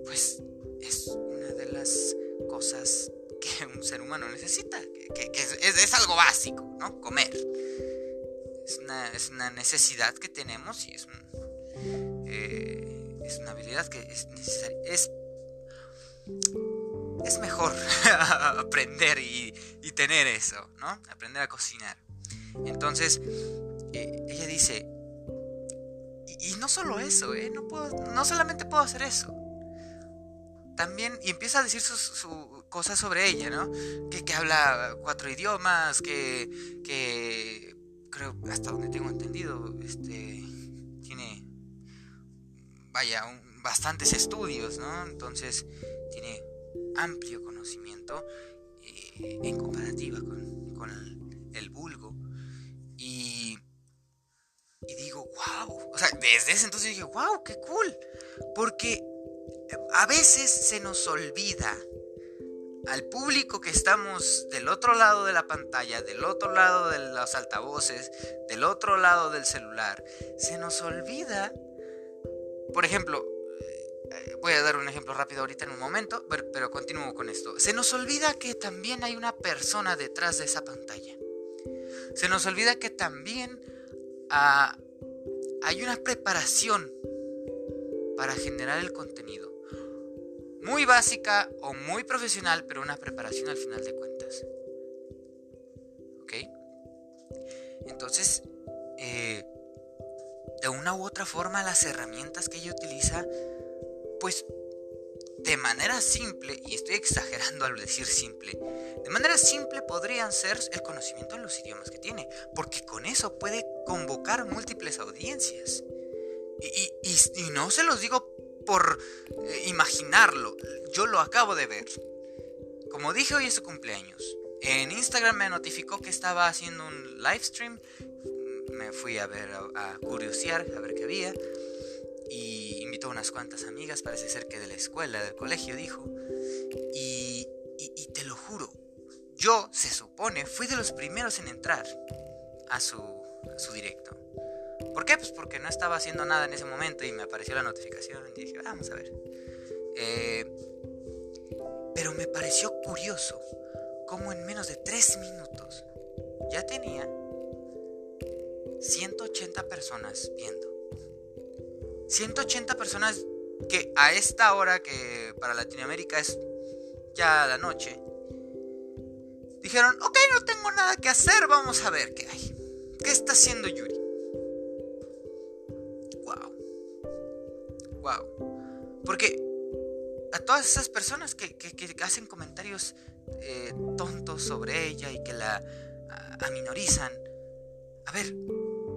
pues, es una de las cosas que un ser humano necesita, que, es, algo básico, ¿no? Comer. Es una, necesidad que tenemos y es, eh, es una habilidad que es necesaria. Es, es mejor aprender y, tener eso, ¿no? Aprender a cocinar. Entonces, eh, ella dice, y, no solo eso, ¿eh? No, puedo, no solamente puedo hacer eso también, y empieza a decir sus, cosas sobre ella, ¿no? Que, habla cuatro idiomas, que, que creo, hasta donde tengo entendido, este, tiene, vaya, bastantes estudios, ¿no? Entonces, tiene amplio conocimiento eh, en comparativa con, con el, vulgo. Y, y digo, wow, o sea, desde ese entonces dije, wow, qué cool, porque a veces se nos olvida al público que estamos del otro lado de la pantalla, del otro lado de los altavoces, del otro lado del celular, se nos olvida, por ejemplo, eh, voy a dar un ejemplo rápido ahorita en un momento, pero, continúo con esto, se nos olvida que también hay una persona detrás de esa pantalla. Se nos olvida que también ah, hay una preparación para generar el contenido muy básica o muy profesional, pero una preparación al final de cuentas. ¿Ok? Entonces, eh, de una u otra forma, las herramientas que ella utiliza, pues de manera simple, y estoy exagerando al decir simple, De manera simple podrían ser el conocimiento de los idiomas que tiene, porque con eso puede convocar múltiples audiencias. Y, y, no se los digo por eh, imaginarlo, yo lo acabo de ver. Como dije, hoy es su cumpleaños. En Instagram me notificó que estaba haciendo un live stream. Me fui a ver, a, curiosear, a ver qué había. Y invitó a unas cuantas amigas, parece ser que de la escuela, del colegio, dijo. Y, te lo juro, yo, se supone, fui de los primeros en entrar a su directo. ¿Por qué? Pues porque no estaba haciendo nada en ese momento y me apareció la notificación y dije, vamos a ver. Eh, pero me pareció curioso cómo en menos de tres minutos ya tenía 180 personas viendo. 180 personas que a esta hora, que para Latinoamérica es ya la noche, dijeron, ok, no tengo nada que hacer, vamos a ver qué hay. ¿Qué está haciendo Yuri? Wow. Porque a todas esas personas que, hacen comentarios eh, tontos sobre ella y que la aminorizan, a ver,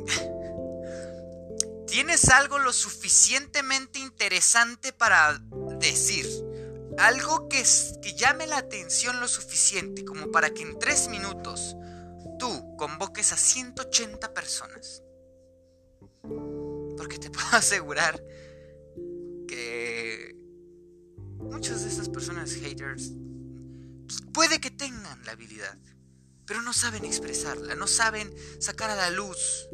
¿tienes algo lo suficientemente interesante para decir? Algo que, que llame la atención lo suficiente como para que en tres minutos tú convoques a 180 personas. Porque te puedo asegurar muchas de esas personas haters puede que tengan la habilidad, pero no saben expresarla, no saben sacar a la luz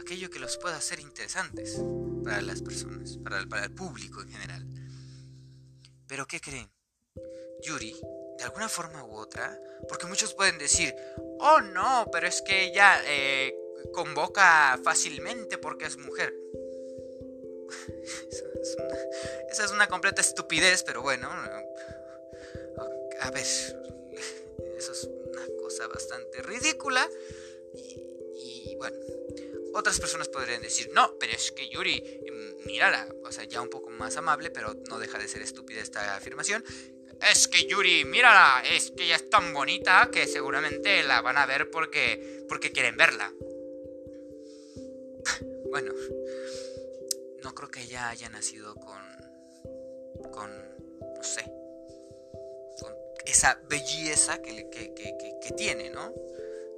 aquello que los pueda hacer interesantes para las personas, para para el público en general. Pero ¿qué creen? Yuri, de alguna forma u otra, porque muchos pueden decir, oh no, pero es que ella eh, convoca fácilmente porque es mujer. esa es una completa estupidez, pero bueno, a ver, eso es una cosa bastante ridícula y, bueno, otras personas podrían decir, no, pero es que Yuri, mm, mírala, o sea, ya un poco más amable, pero no deja de ser estúpida esta afirmación. Es que Yuri, mírala, es que ella es tan bonita que seguramente la van a ver porque, porque quieren verla. Bueno, no creo que ella haya nacido con, con, no sé, esa belleza que, que, tiene, ¿no?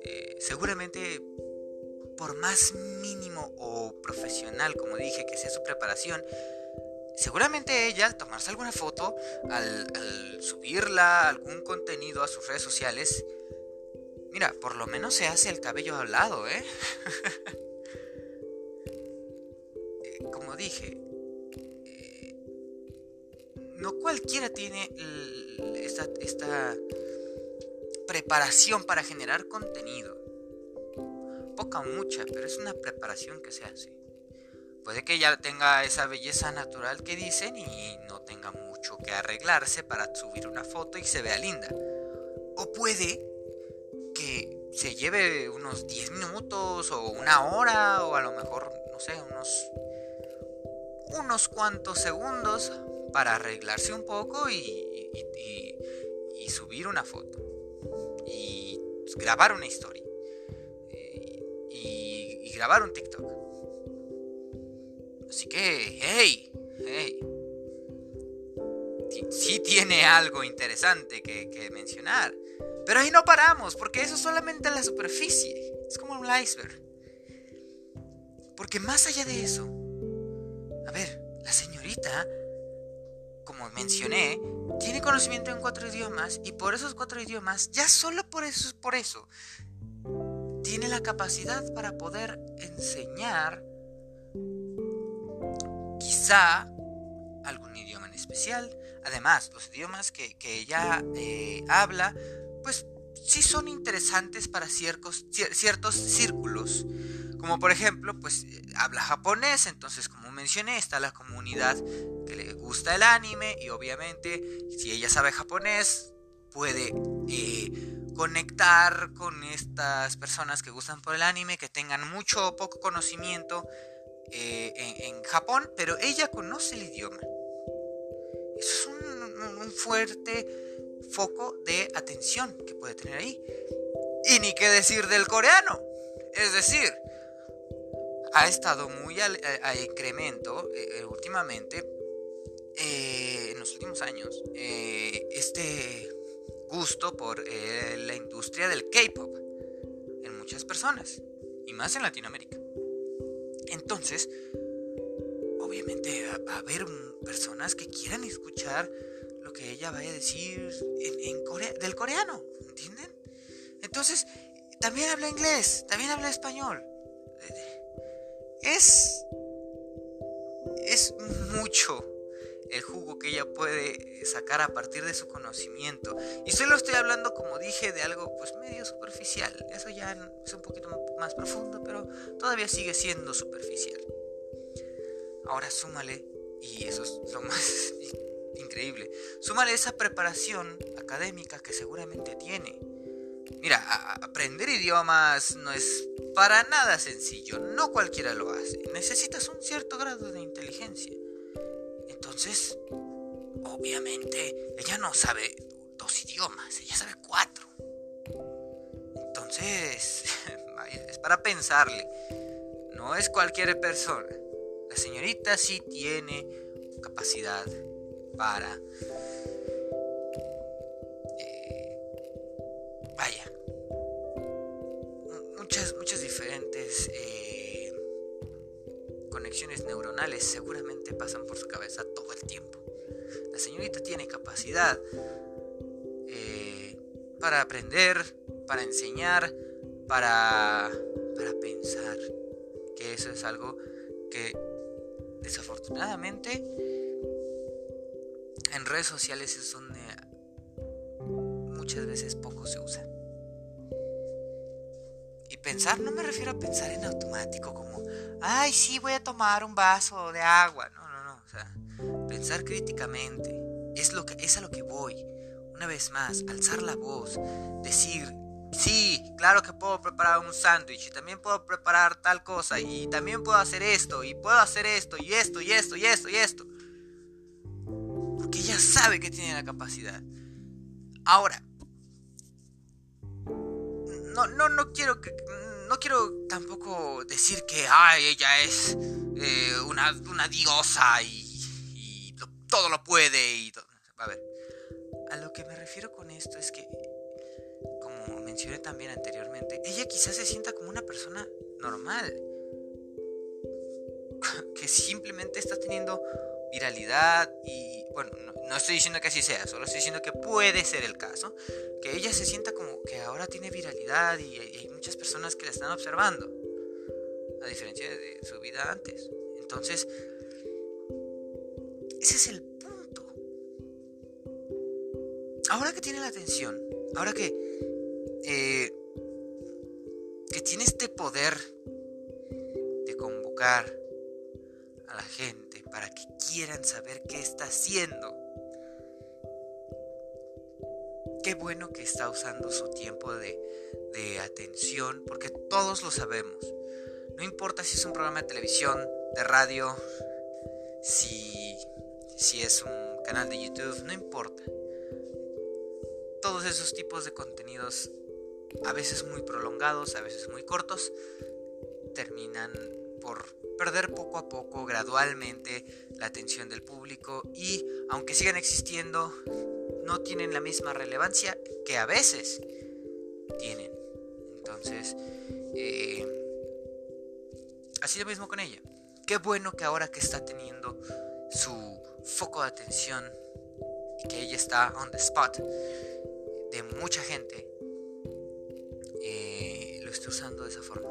Eh, seguramente por más mínimo o profesional, como dije, que sea su preparación, seguramente ella al tomarse alguna foto, al, subirla, algún contenido a sus redes sociales, mira, por lo menos se hace el cabello al lado, ¿eh? como dije, eh, no cualquiera tiene esta, esta preparación para generar contenido poca o mucha, pero es una preparación que se hace. Puede que ya tenga esa belleza natural que dicen y no tenga mucho que arreglarse para subir una foto y se vea linda. O puede que se lleve unos 10 minutos o una hora o a lo mejor, no sé, unos, unos cuantos segundos para arreglarse un poco y, y, y subir una foto. Y grabar una historia grabar un TikTok. Así que, hey, hey. Sí tiene algo interesante que, mencionar. Pero ahí no paramos, porque eso es solamente la superficie. Es como un iceberg. Porque más allá de eso, a ver, la señorita, como mencioné, tiene conocimiento en cuatro idiomas y por esos cuatro idiomas, ya solo por eso, por eso, tiene la capacidad para poder enseñar quizá algún idioma en especial. Además, los idiomas que, ella eh, habla, pues sí son interesantes para ciertos, ciertos círculos. Como por ejemplo, pues habla japonés, entonces como mencioné, está la comunidad que le gusta el anime y obviamente si ella sabe japonés, puede eh, conectar con estas personas que gustan por el anime, que tengan mucho o poco conocimiento eh, en, Japón, pero ella conoce el idioma. Eso es un, fuerte foco de atención que puede tener ahí. Y ni qué decir del coreano. Es decir, ha estado muy a, incremento eh, eh, últimamente, eh, en los últimos años, este gusto por la industria del K-Pop en muchas personas, y más en Latinoamérica. Entonces, obviamente va a haber personas que quieran escuchar lo que ella vaya a decir en, del coreano, ¿entienden? Entonces, también habla inglés, también habla español. Es. Es mucho el jugo que ella puede sacar a partir de su conocimiento. Y solo estoy hablando, como dije, de algo pues medio superficial. Eso ya es un poquito más profundo, pero todavía sigue siendo superficial. Ahora súmale, y eso es lo más increíble, súmale esa preparación académica que seguramente tiene Mira, aprender idiomas no es para nada sencillo, no cualquiera lo hace. Necesitas un cierto grado de inteligencia. Entonces, obviamente, ella no sabe dos idiomas, ella sabe cuatro. Entonces, es para pensarle. No es cualquier persona. La señorita sí tiene capacidad para Eh, conexiones neuronales seguramente pasan por su cabeza todo el tiempo. La señorita tiene capacidad eh, para aprender, para enseñar, para, para pensar. Que eso es algo que desafortunadamente en redes sociales es donde muchas veces poco se usa pensar no me refiero a pensar en automático como, ay, sí, voy a tomar un vaso de agua. No, no, no. O sea, pensar críticamente es, lo que, es a lo que voy. Una vez más, alzar la voz, decir, sí, claro que puedo preparar un sándwich y también puedo preparar tal cosa y también puedo hacer esto y puedo hacer esto y esto y esto y esto y esto. Porque ella sabe que tiene la capacidad. Ahora, no, no, no quiero que. No quiero tampoco decir que ay, ella es eh, una, una, diosa y, todo lo puede y A ver, a lo que me refiero con esto es que, como mencioné también anteriormente, ella quizás se sienta como una persona normal. Que simplemente está teniendo viralidad y, bueno, no, estoy diciendo que así sea, solo estoy diciendo que puede ser el caso, que ella se sienta como que ahora tiene viralidad y, hay muchas personas que la están observando, a diferencia de su vida antes. Entonces, ese es el punto. Ahora que tiene la atención, ahora que, eh, que tiene este poder de convocar a la gente, para que quieran saber qué está haciendo. Qué bueno que está usando su tiempo de, atención, porque todos lo sabemos. No importa si es un programa de televisión, de radio, si, si es un canal de YouTube, no importa. Todos esos tipos de contenidos, a veces muy prolongados, a veces muy cortos, terminan por perder poco a poco, gradualmente, la atención del público y, aunque sigan existiendo, no tienen la misma relevancia que a veces tienen. Entonces, eh, así lo mismo con ella. Qué bueno que ahora que está teniendo su foco de atención y que ella está on the spot de mucha gente, eh, lo esté usando de esa forma.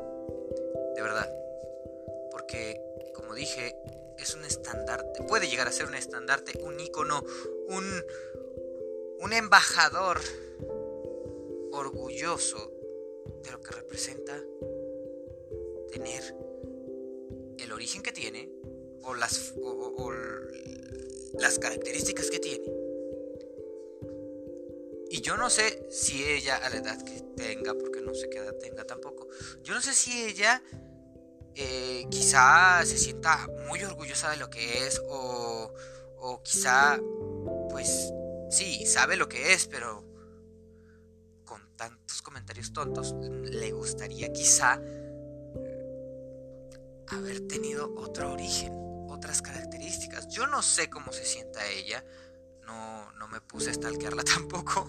De verdad que, como dije, es un estandarte, puede llegar a ser un estandarte, un icono, un, un embajador orgulloso de lo que representa tener el origen que tiene o las, las características que tiene. Y yo no sé si ella, a la edad que tenga, porque no sé qué edad tenga tampoco, yo no sé si ella eh, quizá se sienta muy orgullosa de lo que es o, o quizá pues sí, sabe lo que es, pero con tantos comentarios tontos, le gustaría quizá haber tenido otro origen, otras características. Yo no sé cómo se sienta ella, no, no me puse a stalkearla tampoco,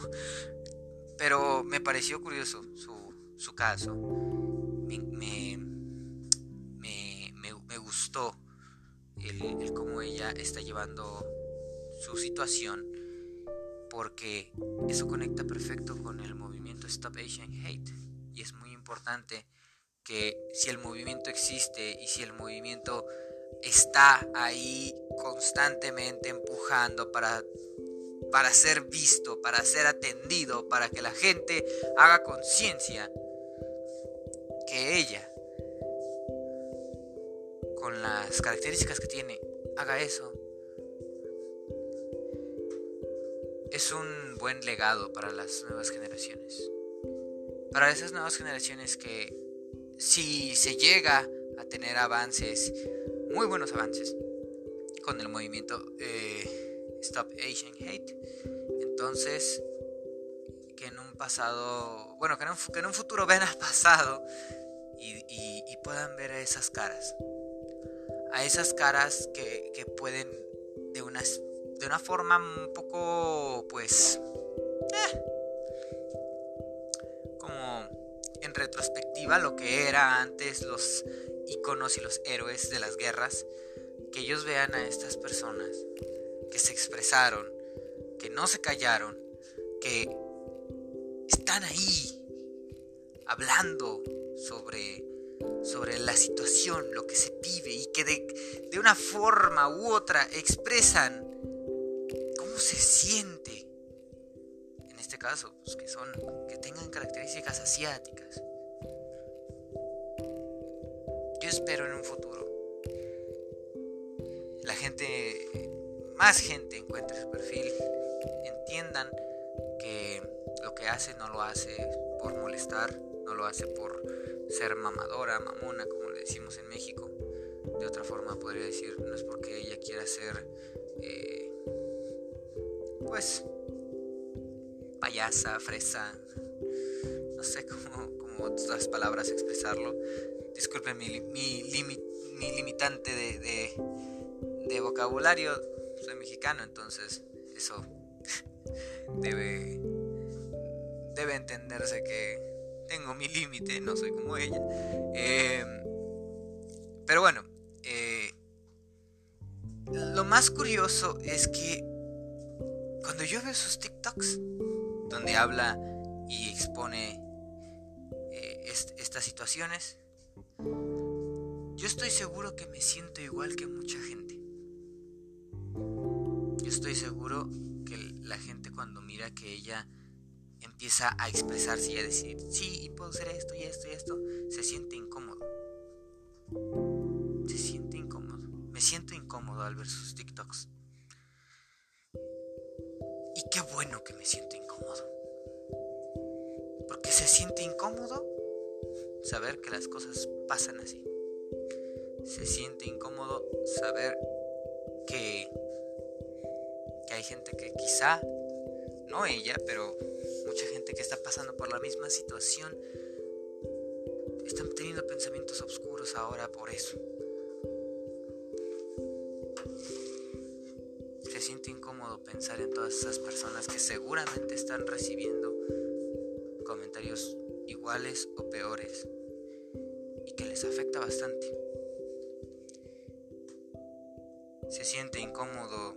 pero me pareció curioso su, su caso. Me, gustó el, cómo ella está llevando su situación porque eso conecta perfecto con el movimiento Stop Asian Hate. Y es muy importante que si el movimiento existe y si el movimiento está ahí constantemente empujando para, para ser visto, para ser atendido, para que la gente haga conciencia que ella, con las características que tiene, haga eso, es un buen legado para las nuevas generaciones. Para esas nuevas generaciones que si se llega a tener avances, muy buenos avances, con el movimiento eh, Stop Asian Hate, entonces que en un pasado, bueno, que en un, futuro vean al pasado y, puedan ver esas caras, a esas caras que, pueden de una, de una forma un poco, pues, eh, en retrospectiva lo que era antes los iconos y los héroes de las guerras, que ellos vean a estas personas que se expresaron, que no se callaron, que están ahí hablando sobre, sobre la situación, lo que se vive y que de, de una forma u otra expresan cómo se siente este caso, pues, que son que tengan características asiáticas. Yo espero en un futuro la gente, más gente encuentre su perfil, entiendan que lo que hace no lo hace por molestar, no lo hace por ser mamadora, mamona, como le decimos en México. De otra forma podría decir, no es porque ella quiera ser, eh, pues, payasa, fresa, no sé cómo, cómo otras palabras expresarlo. Disculpen mi, mi, limitante de, de, vocabulario, soy mexicano, entonces eso debe, debe entenderse que tengo mi límite, no soy como ella. Em, pero bueno, eh, lo más curioso es que cuando yo veo sus TikToks, donde habla y expone eh, estas situaciones, yo estoy seguro que me siento igual que mucha gente. Yo estoy seguro que la gente cuando mira que ella empieza a expresarse y a decir, sí, puedo hacer esto y esto y esto, se siente incómodo. Se siente incómodo. Me siento incómodo al ver sus TikToks. Y qué bueno que me siento incómodo. Porque se siente incómodo saber que las cosas pasan así. Se siente incómodo saber que, que hay gente que quizá, no ella, pero mucha gente que está pasando por la misma situación, están teniendo pensamientos oscuros ahora por eso. siente incómodo pensar en todas esas personas que seguramente están recibiendo comentarios iguales o peores y que les afecta bastante. Se siente incómodo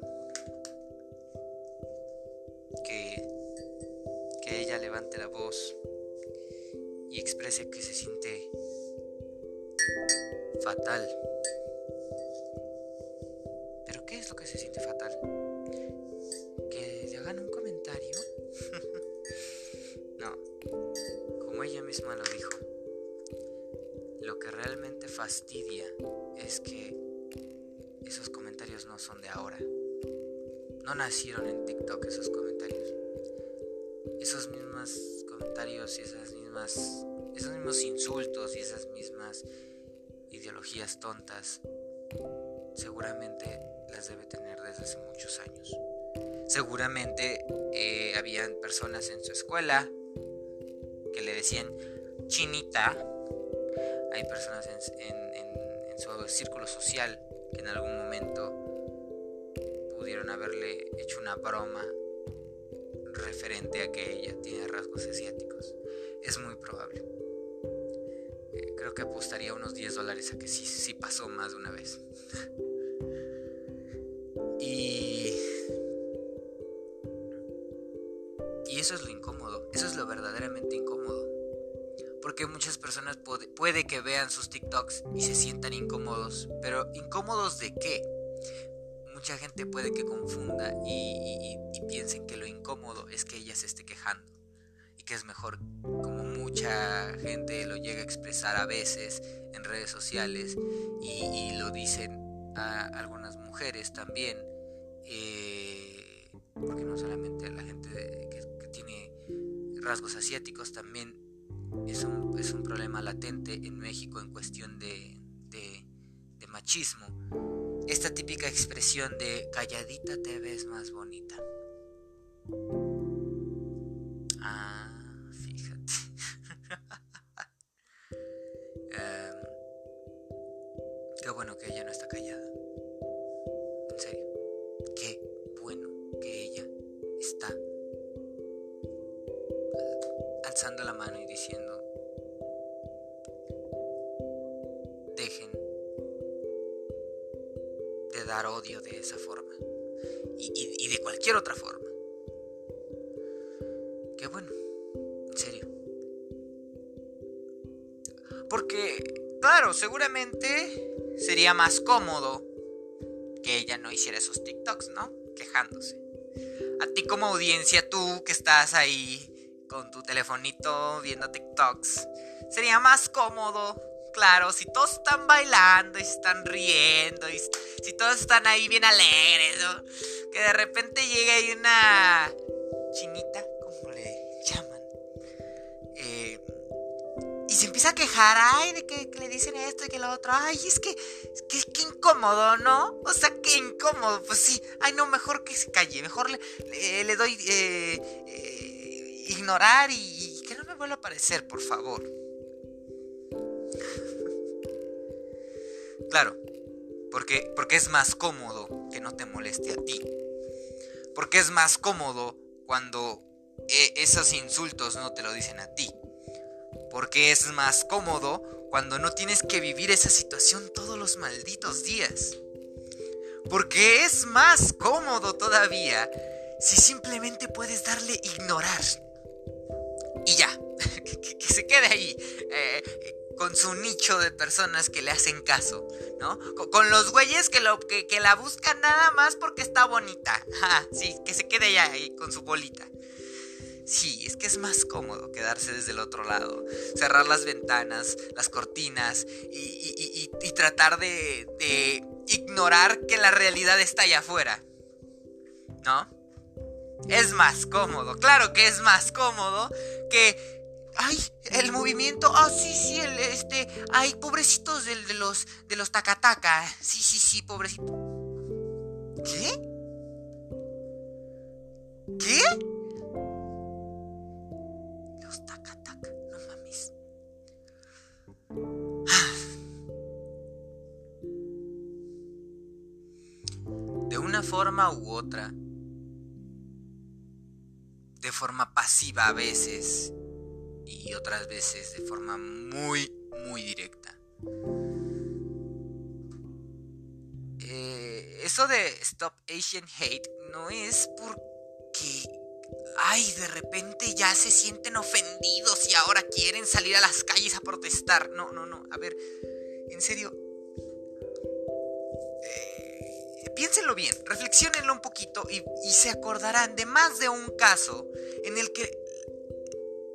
levante la voz y exprese que se siente fatal. ¿Pero qué es lo que se siente fatal? lo dijo. Lo que realmente fastidia es que esos comentarios no son de ahora. No nacieron en TikTok esos comentarios. Esos mismos comentarios y esas mismas esos mismos insultos y esas mismas ideologías tontas seguramente las debe tener desde hace muchos años. Seguramente eh, habían personas en su escuela que le decían chinita. Hay personas en, su círculo social que en algún momento pudieron haberle hecho una broma referente a que ella tiene rasgos asiáticos. Es muy probable. Eh, creo que apostaría unos 10 dólares a que sí, sí pasó más de una vez. y... Y eso es lo incómodo, eso es lo verdaderamente incómodo. Porque muchas personas puede, que vean sus TikToks y se sientan incómodos. Pero ¿incómodos de qué? Mucha gente puede que confunda y, piensen que lo incómodo es que ella se esté quejando. Y que es mejor, como mucha gente lo llega a expresar a veces en redes sociales y, lo dicen a algunas mujeres también. Eh, porque no solamente la gente que, tiene rasgos asiáticos también es un, es un problema latente en México en cuestión de, de, machismo. Esta típica expresión de calladita te ves más bonita. Ah, fíjate. Em, qué bueno que ella no está callada. En serio. Qué odio de esa forma y, de cualquier otra forma. Qué bueno, en serio. Porque, claro, seguramente sería más cómodo que ella no hiciera esos TikToks, ¿no? Quejándose. A ti como audiencia, tú que estás ahí con tu telefonito viendo TikToks, sería más cómodo claro, si todos están bailando y están riendo y si todos están ahí bien alegres, que de repente llega ahí una chinita, ¿cómo le llaman? Eh, y se empieza a quejar, ay, de que, le dicen esto y que lo otro, ay, es que, es que, incómodo, ¿no? O sea, que incómodo, pues sí, ay, no, mejor que se calle, mejor le, le, doy eh, eh, ignorar y, y que no me vuelva a aparecer, por favor. Claro, porque, porque es más cómodo que no te moleste a ti. Porque es más cómodo cuando eh, esos insultos no te lo dicen a ti. Porque es más cómodo cuando no tienes que vivir esa situación todos los malditos días. Porque es más cómodo todavía si simplemente puedes darle ignorar. Y ya, que, se quede ahí. Eh, con su nicho de personas que le hacen caso, ¿no? Con, los güeyes que, lo, que, la buscan nada más porque está bonita. sí, que se quede allá ahí con su bolita. Sí, es que es más cómodo quedarse desde el otro lado, cerrar las ventanas, las cortinas y, tratar de, de ignorar que la realidad está allá afuera. ¿No? Es más cómodo, claro que es más cómodo que ay, el movimiento, ah, sí, sí, el, este, ay, pobrecitos de, de los, de los tacataca, sí, sí, sí, pobrecito. ¿Qué? ¿Qué? Los tacataca, no mames. De una forma u otra, de forma pasiva a veces, y otras veces de forma muy, muy directa. Eh, eso de Stop Asian Hate no es porque, ay, de repente ya se sienten ofendidos y ahora quieren salir a las calles a protestar. No, no, no. A ver, en serio. Eh, piénsenlo bien, reflexionenlo un poquito y, y se acordarán de más de un caso en el que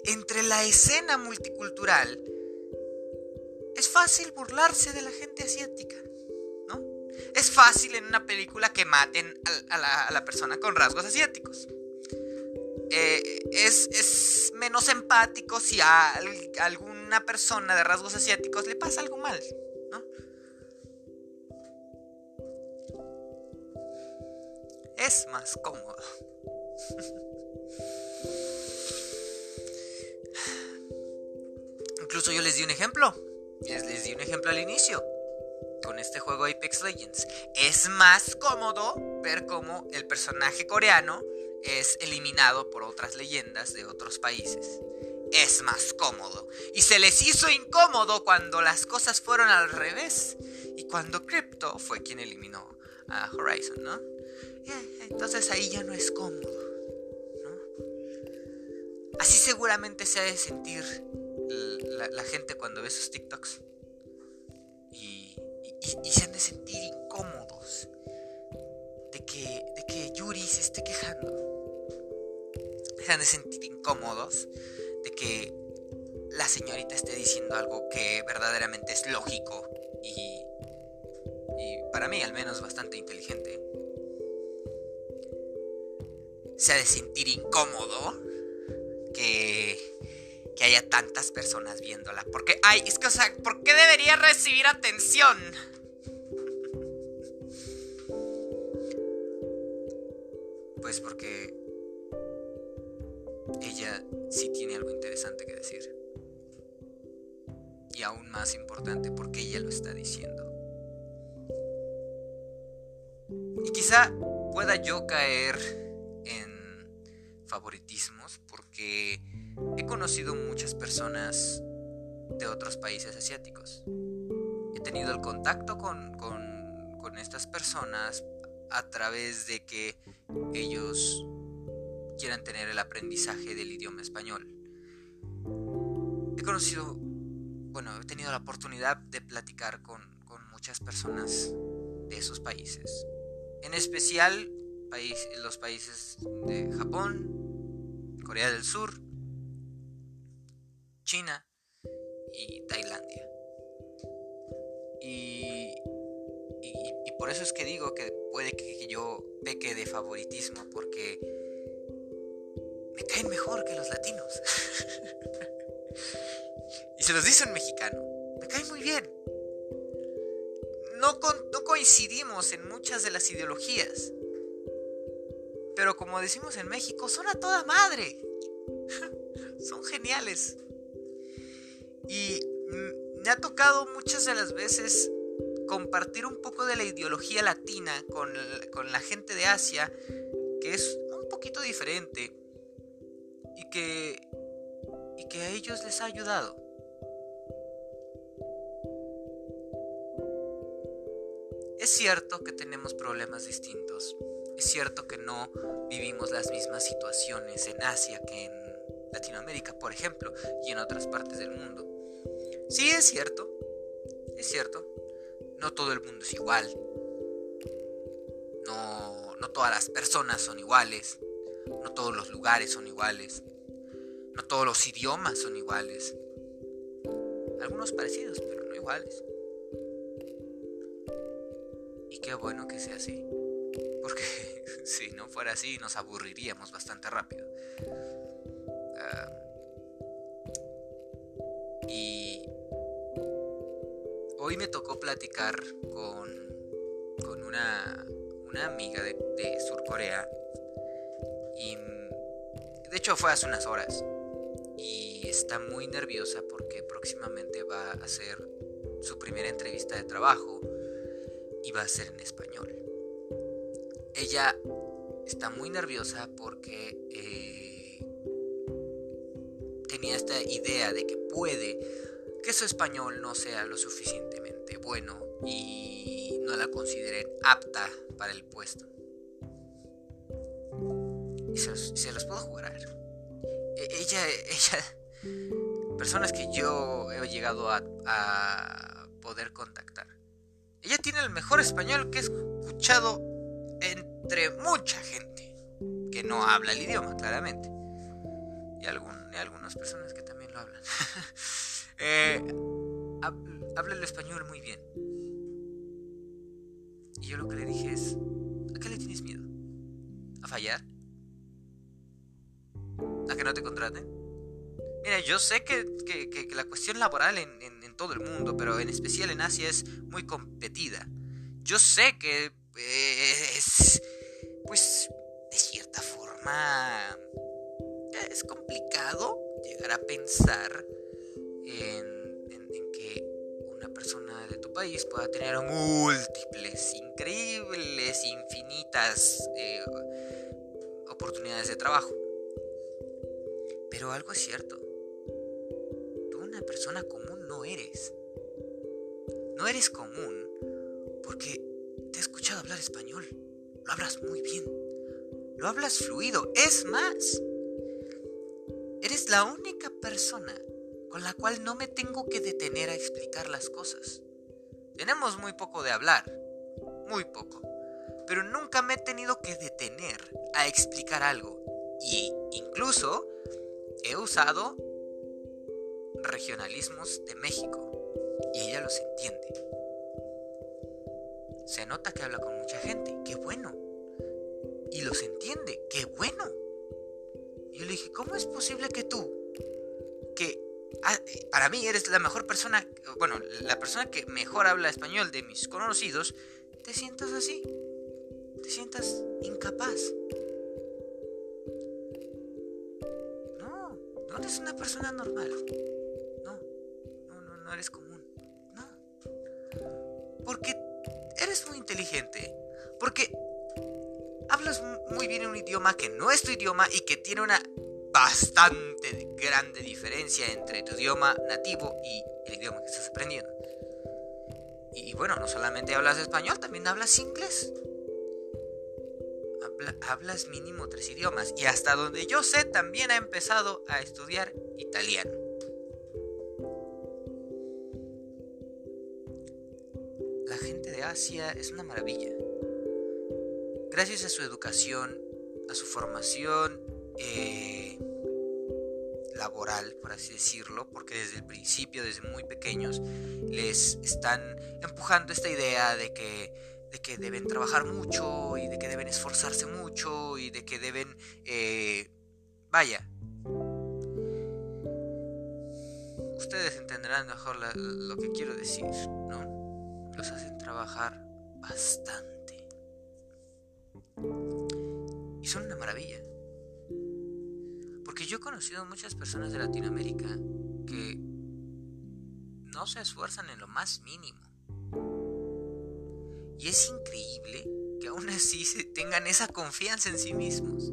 entre la escena multicultural, es fácil burlarse de la gente asiática, ¿no? Es fácil en una película que maten a, la, persona con rasgos asiáticos. Eh, es, menos empático si a, alguna persona de rasgos asiáticos le pasa algo mal, ¿no? es más cómodo. Incluso yo les di un ejemplo. Les, di un ejemplo al inicio. Con este juego Apex Legends. Es más cómodo ver cómo el personaje coreano es eliminado por otras leyendas de otros países. Es más cómodo. Y se les hizo incómodo cuando las cosas fueron al revés. Y cuando Crypto fue quien eliminó a Horizon, ¿no? Eh, entonces ahí ya no es cómodo. Así seguramente se ha de sentir la, gente cuando ve sus TikToks. Y, se han de sentir incómodos de que, de que Yuri se esté quejando. Se han de sentir incómodos de que la señorita esté diciendo algo que verdaderamente es lógico y para mí al menos bastante inteligente. Se ha de sentir incómodo que que haya tantas personas viéndola. Porque, ay, es que, o sea, ¿por qué debería recibir atención? Pues porque ella sí tiene algo interesante que decir. Y aún más importante, porque ella lo está diciendo. Y quizá pueda yo caer en favoritismos porque He conocido muchas personas de otros países asiáticos. He tenido el contacto con, estas personas a través de que ellos quieran tener el aprendizaje del idioma español. He conocido, bueno, he tenido la oportunidad de platicar con, muchas personas de esos países. En especial los países de Japón, Corea del Sur, China y Tailandia. Y, y, por eso es que digo que puede que yo peque de favoritismo, porque me caen mejor que los latinos. y se los dice un mexicano, me caen muy bien. No, no coincidimos en muchas de las ideologías. Pero como decimos en México, son a toda madre. son geniales. Y me ha tocado muchas de las veces compartir un poco de la ideología latina con, la gente de Asia, que es un poquito diferente y que, y que a ellos les ha ayudado. Es cierto que tenemos problemas distintos. Es cierto que no vivimos las mismas situaciones en Asia que en Latinoamérica, por ejemplo, y en otras partes del mundo. Sí, es cierto, es cierto, no todo el mundo es igual, no, no todas las personas son iguales, no todos los lugares son iguales, no todos los idiomas son iguales, algunos parecidos, pero no iguales. Y qué bueno que sea así, porque si no fuera así nos aburriríamos bastante rápido. Y hoy me tocó platicar con, con una, una amiga de, de. Y de hecho fue hace unas horas. Y está muy nerviosa porque próximamente va a hacer su primera entrevista de trabajo y va a ser en español. Ella está muy nerviosa porque eh, tenía esta idea de que puede que su español no sea lo suficientemente bueno y no la consideren apta para el puesto. Y se los, puedo jugar. E, ella, ella, personas que yo he llegado a, a poder contactar. Ella tiene el mejor español que he escuchado entre mucha gente que no habla el idioma, claramente. Y, algún, y algunas personas que también lo hablan. Eh, habla el español muy bien. Y yo lo que le dije es, ¿a qué le tienes miedo? ¿A fallar? ¿A que no te contraten? Mira, yo sé que, la cuestión laboral en, todo el mundo, pero en especial en Asia, es muy competida. Yo sé que eh, es pues de cierta forma es complicado llegar a pensar en, que una persona de tu país pueda tener múltiples, increíbles, infinitas eh, oportunidades de trabajo. Pero algo es cierto. Tú una persona común no eres. No eres común porque te he escuchado hablar español. Lo hablas muy bien. Lo hablas fluido. Es más, eres la única persona con la cual no me tengo que detener a explicar las cosas. Tenemos muy poco de hablar. Muy poco. Pero nunca me he tenido que detener a explicar algo. Y incluso he usado regionalismos de México y ella los entiende. Se nota que habla con mucha gente, qué bueno. Y los entiende, qué bueno. Y yo le dije, ¿cómo es posible que tú, que ah, para mí eres la mejor persona, bueno, la persona que mejor habla español de mis conocidos, te sientas así? Te sientas incapaz. No, no eres una persona normal. No, no, no, no eres común. No. Porque eres muy inteligente. Porque hablas muy bien un idioma que no es tu idioma y que tiene una bastante grande diferencia entre tu idioma nativo y el idioma que estás aprendiendo. Y bueno, no solamente hablas español, también hablas inglés. hablas mínimo tres idiomas. Y hasta donde yo sé, también ha empezado a estudiar italiano. La gente de Asia es una maravilla. Gracias a su educación, a su formación eh, laboral, por así decirlo, porque desde el principio, desde muy pequeños, les están empujando esta idea de que, de que deben trabajar mucho y de que deben esforzarse mucho y de que deben, eh, vaya, ustedes entenderán mejor lo que quiero decir, ¿no? los hacen trabajar bastante. Y son una maravilla. Porque yo he conocido muchas personas de Latinoamérica que no se esfuerzan en lo más mínimo. Y es increíble que aún así tengan esa confianza en sí mismos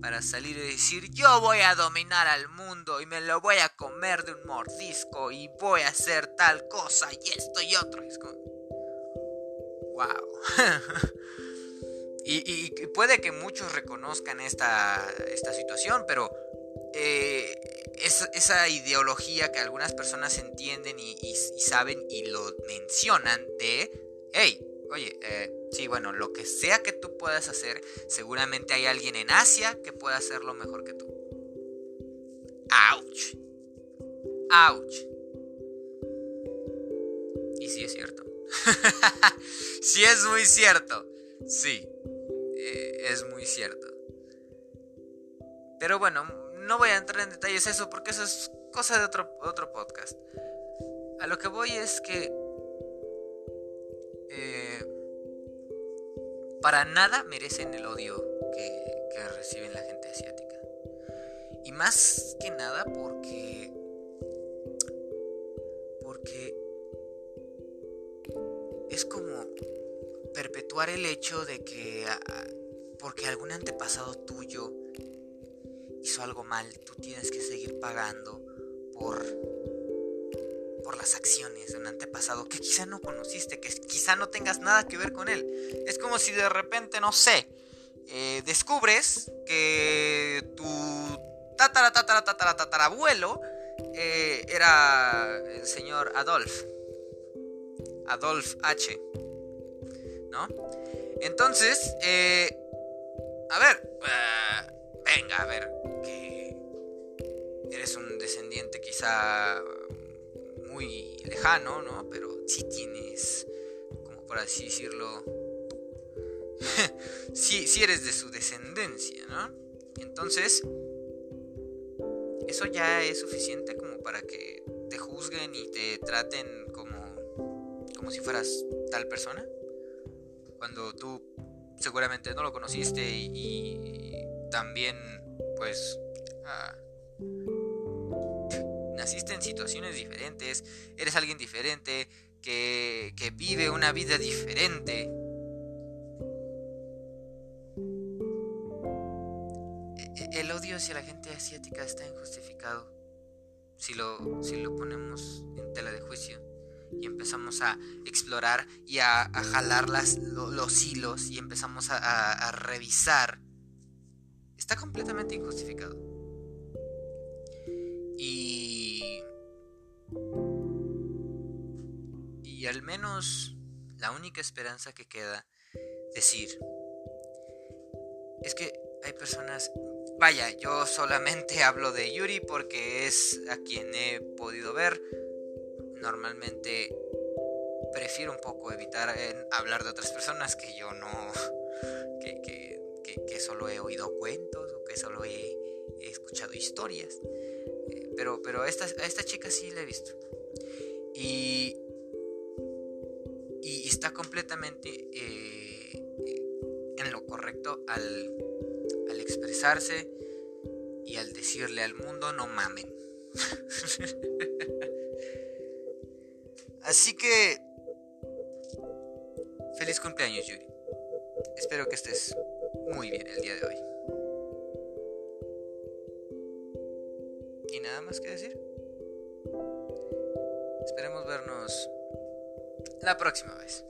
para salir y decir yo voy a dominar al mundo y me lo voy a comer de un mordisco y voy a hacer tal cosa y esto y otro. Es como... ¡Wow! y, puede que muchos reconozcan esta, esta situación, pero eh, es, esa ideología que algunas personas entienden y, saben y lo mencionan de, hey, oye, eh, sí, bueno, lo que sea que tú puedas hacer, seguramente hay alguien en Asia que pueda hacerlo mejor que tú. ¡Auch! ¡Auch! Y sí es cierto. sí es muy cierto. Sí, eh, es muy cierto. Pero bueno, no voy a entrar en detalles eso porque eso es cosa de otro, otro podcast. A lo que voy es que eh, para nada merecen el odio que, reciben la gente asiática. Y más que nada porque... Porque el hecho de que porque algún antepasado tuyo hizo algo mal, tú tienes que seguir pagando por por las acciones de un antepasado que quizá no conociste, que quizá no tengas nada que ver con él. Es como si de repente, no sé, eh, descubres que tu tatara, tatara, tatara, tatarabuelo eh, era el señor Adolf. Adolf H. ¿No? Entonces, eh, a ver, venga, a ver, que eres un descendiente quizá muy lejano, ¿no? Pero sí tienes, como por así decirlo, sí, eres de su descendencia, ¿no? Entonces, eso ya es suficiente como para que te juzguen y te traten como, como si fueras tal persona. Cuando tú seguramente no lo conociste y, también pues ah, naciste en situaciones diferentes, eres alguien diferente, que, que vive una vida diferente. E, e, el odio hacia la gente asiática está injustificado si lo, si lo ponemos en tela de juicio y empezamos a explorar y a, jalar las, los hilos y empezamos a, revisar, está completamente injustificado. Y. Y al menos la única esperanza que queda decir es que hay personas. Vaya, yo solamente hablo de Yuri porque es a quien he podido ver normalmente prefiero un poco evitar hablar de otras personas que yo no, que, que, que, solo he oído cuentos o que solo he, escuchado historias. Eh, pero, pero a esta, esta chica sí la he visto. Y, y está completamente eh, en lo correcto al, al expresarse y al decirle al mundo no mamen. Así que... Feliz cumpleaños, Yuri. Espero que estés muy bien el día de hoy. ¿Y nada más que decir? Esperemos vernos la próxima vez.